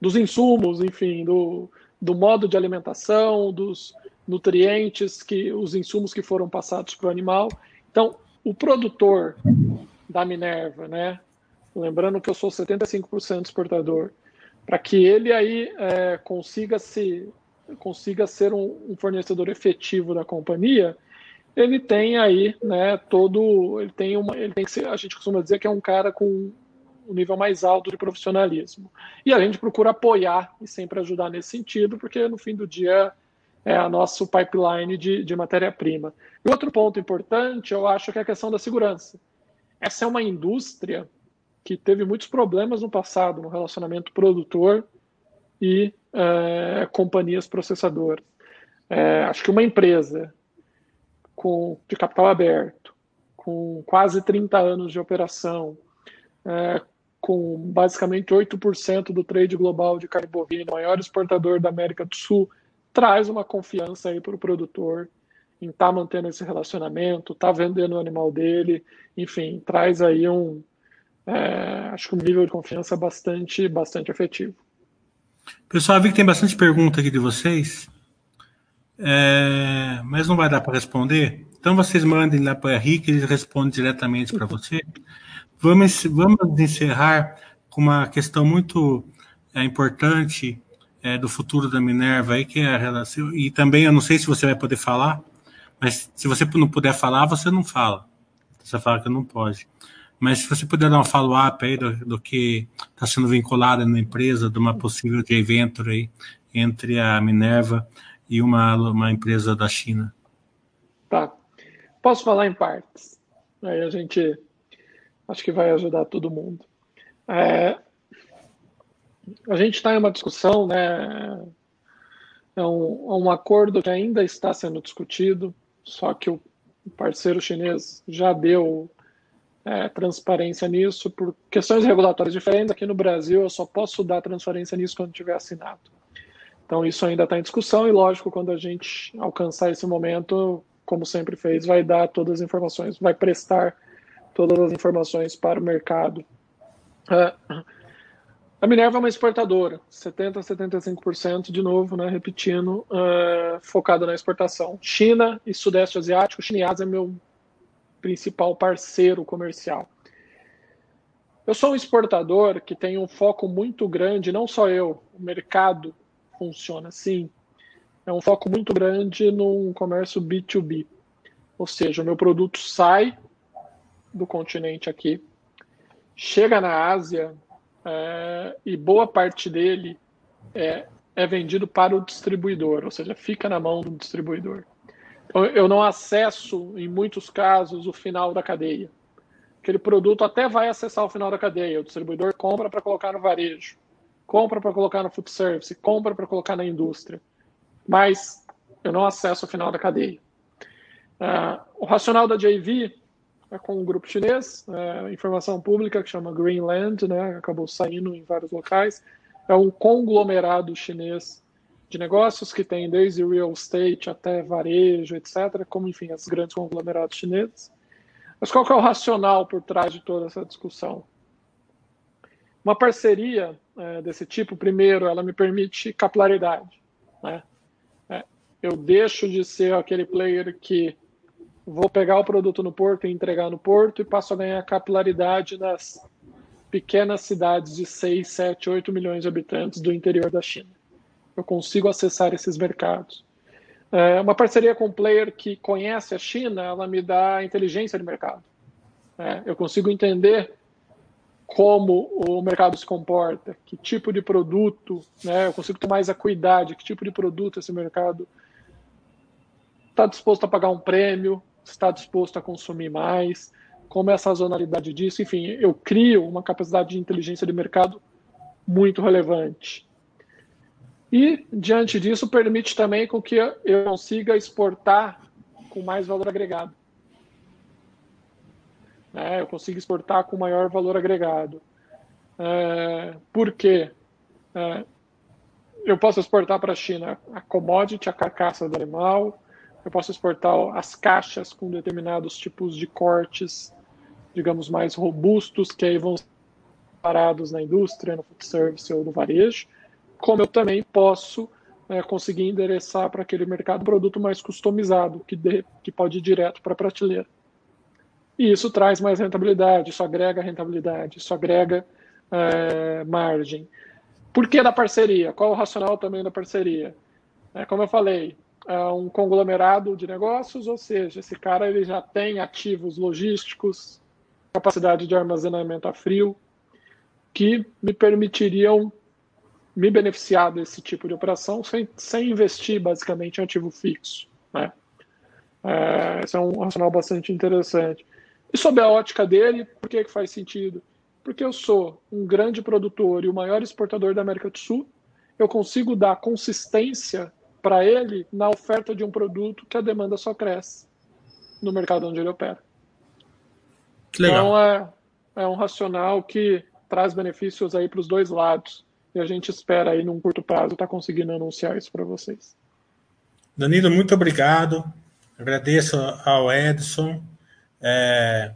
dos insumos, enfim, do, do modo de alimentação, dos nutrientes, que os insumos que foram passados para o animal. Então, o produtor da Minerva, né? Lembrando que eu sou 75% exportador, para que ele aí é, consiga se consiga ser um, um fornecedor efetivo da companhia, ele tem aí, né, todo, ele tem uma, ele tem que ser, a gente costuma dizer que é um cara com um nível mais alto de profissionalismo. E a gente procura apoiar e sempre ajudar nesse sentido, porque no fim do dia é a nosso pipeline de, de matéria-prima. E outro ponto importante, eu acho que é a questão da segurança. Essa é uma indústria que teve muitos problemas no passado no relacionamento produtor e é, companhias processadoras. É, acho que uma empresa com, de capital aberto, com quase 30 anos de operação, é, com basicamente 8% do trade global de carne bovina, maior exportador da América do Sul, traz uma confiança aí para o produtor em estar tá mantendo esse relacionamento, tá vendendo o animal dele, enfim, traz aí um, é, acho que um nível de confiança bastante, bastante efetivo. Pessoal, vi que tem bastante pergunta aqui de vocês é, mas não vai dar para responder. Então vocês mandem lá para o Henrique, ele responde diretamente para você. Vamos, vamos encerrar com uma questão muito é, importante é, do futuro da Minerva aí, que é a relação. E também eu não sei se você vai poder falar, mas se você não puder falar, você não fala. Você fala que não pode. Mas se você puder dar um follow-up aí do, do que está sendo vinculado na empresa, de uma possível joint venture aí entre a Minerva e uma, uma empresa da China. Tá. Posso falar em partes. Aí a gente acho que vai ajudar todo mundo. É, a gente está em uma discussão, né? É um, é um acordo que ainda está sendo discutido, só que o parceiro chinês já deu é, transparência nisso por questões regulatórias diferentes. Aqui no Brasil, eu só posso dar transparência nisso quando tiver assinado. Então, isso ainda está em discussão e, lógico, quando a gente alcançar esse momento, como sempre fez, vai dar todas as informações, vai prestar todas as informações para o mercado. Uh, a Minerva é uma exportadora, 70% a 75%, de novo, né, repetindo, uh, focada na exportação. China e Sudeste Asiático, China e Ásia é meu principal parceiro comercial. Eu sou um exportador que tem um foco muito grande, não só eu, o mercado funciona assim. É um foco muito grande no comércio B2B. Ou seja, o meu produto sai do continente aqui, chega na Ásia é, e boa parte dele é, é vendido para o distribuidor, ou seja, fica na mão do distribuidor. Então, eu não acesso, em muitos casos, o final da cadeia aquele produto até vai acessar o final da cadeia. O distribuidor compra para colocar no varejo, compra para colocar no food service, compra para colocar na indústria. Mas eu não acesso o final da cadeia. Uh, o racional da JV é com um grupo chinês, é, informação pública que chama Greenland, né, acabou saindo em vários locais. É um conglomerado chinês de negócios que tem desde real estate até varejo, etc., como, enfim, os grandes conglomerados chineses. Mas qual que é o racional por trás de toda essa discussão? Uma parceria é, desse tipo, primeiro, ela me permite capilaridade. Né? É, eu deixo de ser aquele player que vou pegar o produto no porto e entregar no porto e passo a ganhar capilaridade nas pequenas cidades de 6, 7, 8 milhões de habitantes do interior da China. Eu consigo acessar esses mercados. É, uma parceria com um player que conhece a China, ela me dá inteligência de mercado. É, eu consigo entender como o mercado se comporta, que tipo de produto, né, eu consigo ter mais acuidade, que tipo de produto esse mercado está disposto a pagar um prêmio, está disposto a consumir mais, como é a sazonalidade disso, enfim, eu crio uma capacidade de inteligência de mercado muito relevante. E, diante disso, permite também com que eu consiga exportar com mais valor agregado. É, eu consigo exportar com maior valor agregado. É, por quê? É, eu posso exportar para a China a commodity, a carcaça do animal, eu posso exportar as caixas com determinados tipos de cortes, digamos, mais robustos, que aí vão ser parados na indústria, no food service ou no varejo como eu também posso né, conseguir endereçar para aquele mercado produto mais customizado, que, de, que pode ir direto para a prateleira. E isso traz mais rentabilidade, isso agrega rentabilidade, isso agrega é, margem. Por que da parceria? Qual o racional também da parceria? É, como eu falei, é um conglomerado de negócios, ou seja, esse cara ele já tem ativos logísticos, capacidade de armazenamento a frio, que me permitiriam me beneficiar desse tipo de operação sem, sem investir basicamente em ativo fixo. Né? É, esse é um racional bastante interessante. E sob a ótica dele, por que, que faz sentido? Porque eu sou um grande produtor e o maior exportador da América do Sul, eu consigo dar consistência para ele na oferta de um produto que a demanda só cresce no mercado onde ele opera. Então é, é um racional que traz benefícios aí para os dois lados e a gente espera aí, num curto prazo, estar tá conseguindo anunciar isso para vocês. Danilo, muito obrigado. Agradeço ao Edson, é,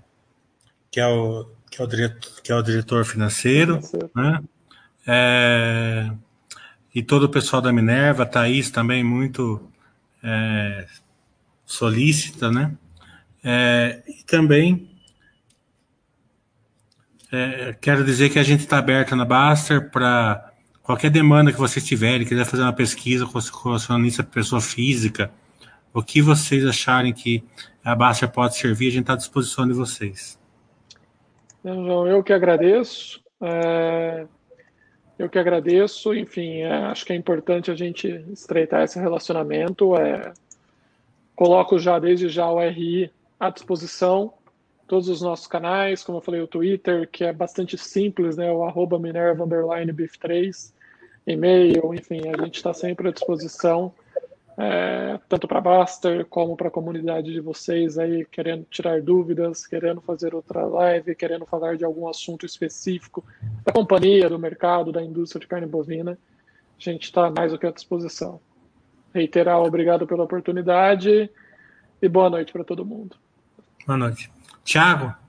que, é o, que, é o diretor, que é o diretor financeiro, financeiro. né? É, e todo o pessoal da Minerva, Thaís também muito é, solícita, né? É, e também é, quero dizer que a gente está aberto na Baster para qualquer demanda que vocês tiverem, quiser fazer uma pesquisa com o acionista pessoa física, o que vocês acharem que a Baster pode servir, a gente está à disposição de vocês. Eu que agradeço. É, eu que agradeço. Enfim, é, acho que é importante a gente estreitar esse relacionamento. É, coloco já desde já o RI à disposição todos os nossos canais, como eu falei, o Twitter, que é bastante simples, né? O Minerva underline BIF3, e-mail, enfim, a gente está sempre à disposição, é, tanto para Baster como para a comunidade de vocês aí, querendo tirar dúvidas, querendo fazer outra live, querendo falar de algum assunto específico da companhia, do mercado, da indústria de carne bovina, a gente está mais do que à disposição. Reiterar, obrigado pela oportunidade e boa noite para todo mundo. Boa noite. Tiago?